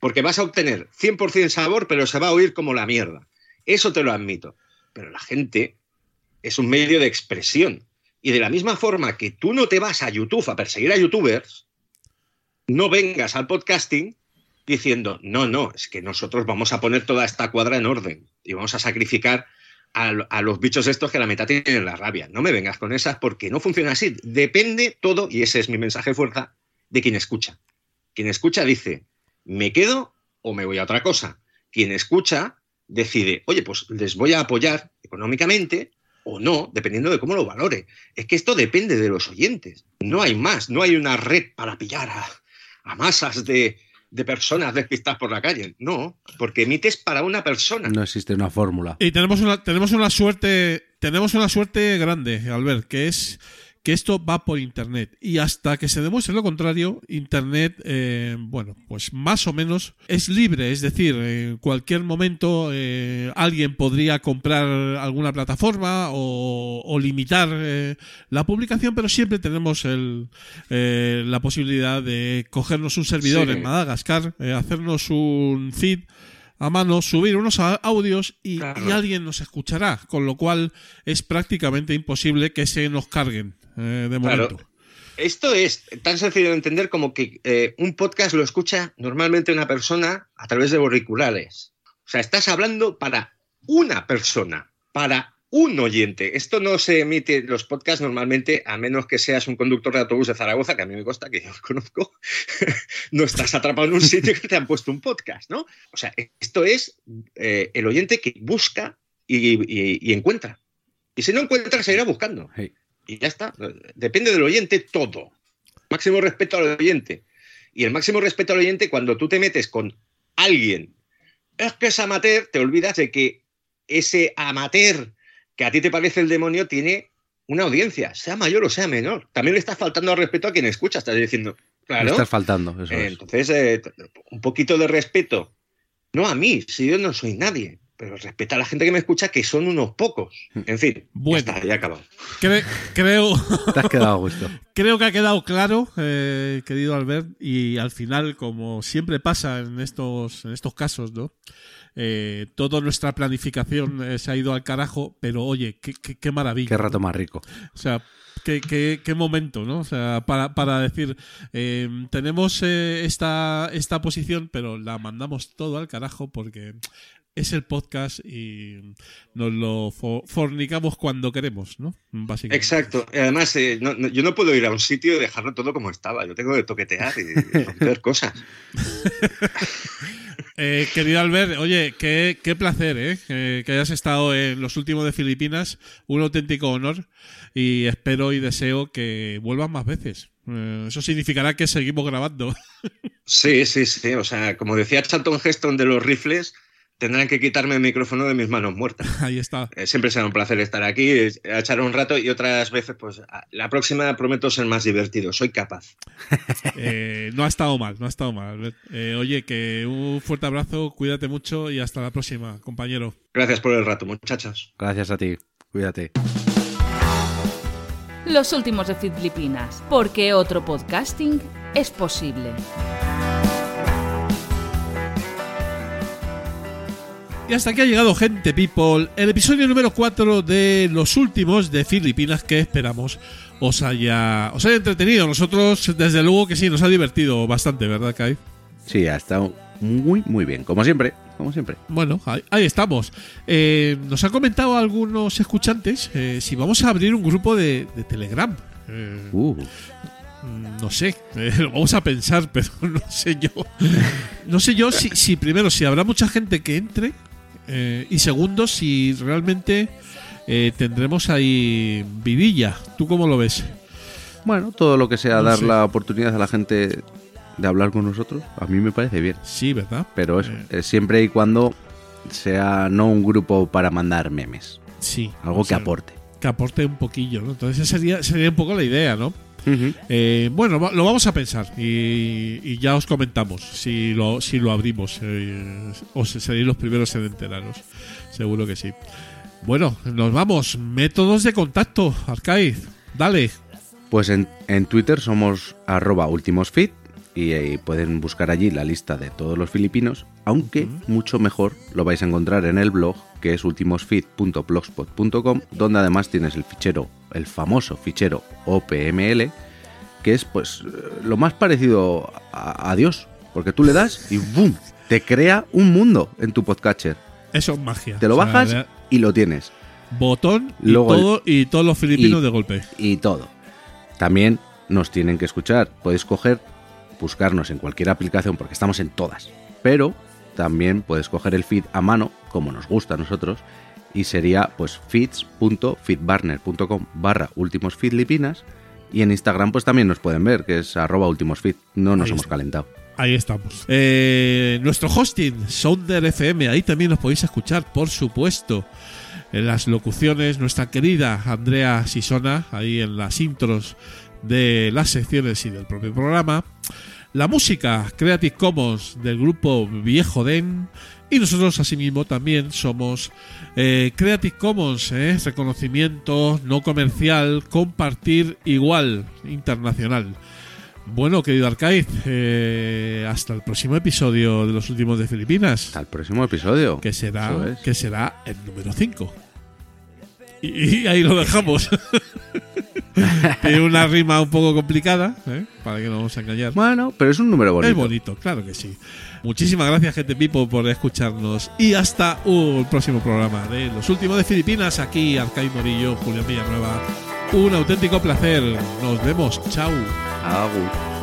Porque vas a obtener 100% sabor, pero se va a oír como la mierda. Eso te lo admito. Pero la gente es un medio de expresión. Y de la misma forma que tú no te vas a YouTube a perseguir a youtubers, no vengas al podcasting diciendo, no, no, es que nosotros vamos a poner toda esta cuadra en orden y vamos a sacrificar a, los bichos estos que la mitad tienen la rabia. No me vengas con esas porque no funciona así. Depende todo, y ese es mi mensaje de fuerza, de quien escucha. Quien escucha dice, me quedo o me voy a otra cosa. Quien escucha decide, oye, pues les voy a apoyar económicamente o no, dependiendo de cómo lo valore. Es que esto depende de los oyentes. No hay más, no hay una red para pillar a, a masas de, de personas despistadas por la calle. No, porque emites para una persona. No existe una fórmula. Y tenemos una, tenemos una suerte, tenemos una suerte grande, Albert, que es que esto va por internet. Y hasta que se demuestre lo contrario, internet, eh, bueno, pues más o menos es libre. Es decir, en cualquier momento eh, alguien podría comprar alguna plataforma o, o limitar eh, la publicación, pero siempre tenemos el, eh, la posibilidad de cogernos un servidor Sí. en Madagascar, eh, hacernos un feed a mano, subir unos audios y, Claro. y alguien nos escuchará, con lo cual es prácticamente imposible que se nos carguen eh, de Claro. momento. Esto es tan sencillo de entender como que eh, un podcast lo escucha normalmente una persona a través de auriculares. O sea, estás hablando para una persona, para un oyente. Esto no se emite los podcasts normalmente, a menos que seas un conductor de autobús de Zaragoza, que a mí me consta que yo lo conozco. no estás atrapado en un sitio que te han puesto un podcast, ¿no? O sea, esto es eh, el oyente que busca y, y- y encuentra. Y si no encuentra, seguirá buscando. Hey. Y ya está. Depende del oyente todo. Máximo respeto al oyente. Y el máximo respeto al oyente cuando tú te metes con alguien. Es que es amateur, te olvidas de que ese amateur que a ti te parece el demonio tiene una audiencia, sea mayor o sea menor. También le estás faltando al respeto a quien escucha. Estás diciendo, claro. estás faltando, eso Eh, es. Entonces, eh, un poquito de respeto. No a mí, si yo no soy nadie. Pero respeta a la gente que me escucha, que son unos pocos. En fin, Bueno. ya está, ya he acabado. Cre- creo, Te has quedado a gusto. creo que ha quedado claro, eh, querido Albert, y al final, como siempre pasa en estos, en estos casos, ¿no? Eh, toda nuestra planificación eh, se ha ido al carajo, pero oye, qué, qué- qué maravilla. Qué rato más rico. O sea, qué, qué- qué momento, ¿no? O sea, para, para decir, eh, tenemos eh, esta, esta posición, pero la mandamos todo al carajo porque es el podcast y nos lo fo- fornicamos cuando queremos, ¿no? Básicamente. Exacto. Y Además, eh, no- no- yo no puedo ir a un sitio y dejarlo todo como estaba. Yo tengo que toquetear y romper cosas. Eh, querido Albert, oye, qué, qué placer, ¿eh? Que, que hayas estado en los últimos de Filipinas. Un auténtico honor y espero y deseo que vuelvas más veces. Eh, eso significará que seguimos grabando. Sí, sí, sí. O sea, como decía Charlton Heston de los rifles, tendrán que quitarme el micrófono de mis manos muertas. Ahí está. Eh, Siempre será un placer estar aquí, echar un rato y otras veces, pues la próxima prometo ser más divertido. Soy capaz. Eh, no ha estado mal, no ha estado mal. Eh, oye, que un fuerte abrazo, cuídate mucho y hasta la próxima, compañero. Gracias por el rato, muchachos. Gracias a ti. Cuídate. Los últimos de Filipinas, porque otro podcasting es posible. Y hasta aquí ha llegado Gente People, el episodio número 4 de los últimos de Filipinas que esperamos os haya, os haya entretenido. Nosotros, desde luego que sí, nos ha divertido bastante, ¿verdad, Kai? Sí, ha estado muy, muy bien. Como siempre, como siempre. Bueno, ahí, ahí estamos. Eh, nos han comentado algunos escuchantes eh, si vamos a abrir un grupo de, de Telegram. Eh, Uh, Mm, No sé, lo vamos a pensar, pero no sé yo. No sé yo si, si primero, si habrá mucha gente que entre eh, y segundo, si realmente eh, tendremos ahí vidilla. ¿Tú cómo lo ves? bueno, todo lo que sea No dar sé. la oportunidad a la gente de hablar con nosotros, a mí me parece bien. Sí, ¿verdad? Pero eso, Eh. eh, siempre y cuando sea no un grupo para mandar memes. Sí. Algo sea, que aporte. Que aporte un poquillo, ¿no? Entonces esa sería, sería un poco la idea, ¿no? Eh, bueno, lo vamos a pensar y, y ya os comentamos si lo, si lo abrimos. Eh, os seréis los primeros en enteraros. Seguro que sí. Bueno, nos vamos. Métodos de contacto, Arcaiz. Dale. Pues en, en Twitter somos arroba ultimosfit y eh, pueden buscar allí la lista de todos los filipinos, aunque mucho mejor lo vais a encontrar en el blog que es ultimosfit.blogspot.com, donde además tienes el fichero, el famoso fichero OPML, que es pues lo más parecido a, a Dios, porque tú le das y ¡boom! Te crea un mundo en tu podcatcher. Eso es magia. Te lo O sea, bajas y lo tienes. Botón y, Luego el- todo, y todos los filipinos y- de golpe. y todo. También nos tienen que escuchar. Podéis coger, buscarnos en cualquier aplicación porque estamos en todas. Pero también puedes coger el feed a mano, como nos gusta a nosotros, y sería pues feeds.feedburner.com barra últimos filipinas. Y en Instagram pues también nos pueden ver, que es arroba últimosfeed. No nos Ahí hemos está. calentado. Ahí estamos. Eh, nuestro hosting, Sounder FM, ahí también nos podéis escuchar, por supuesto. En las locuciones, nuestra querida Andrea Sisona, ahí en las intros de las secciones y del propio programa. La música Creative Commons del grupo Viejo Den. Y nosotros asimismo también somos eh, Creative Commons, eh, reconocimiento no comercial, compartir igual, internacional. Bueno, querido Arcaiz, eh, hasta el próximo episodio de los últimos de Filipinas, Hasta el próximo episodio. que será, es. que será el número 5. Y, y ahí lo dejamos. Tiene una rima un poco complicada, ¿eh? para que no vamos a engañar. Bueno, pero es un número bonito. Es bonito, claro que sí. Muchísimas gracias, gente People, por escucharnos. Y hasta un próximo programa de Los Últimos de Filipinas. Aquí, Arcaiz Morillo, Julián Villanueva. Un auténtico placer. Nos vemos. Chao. Agur.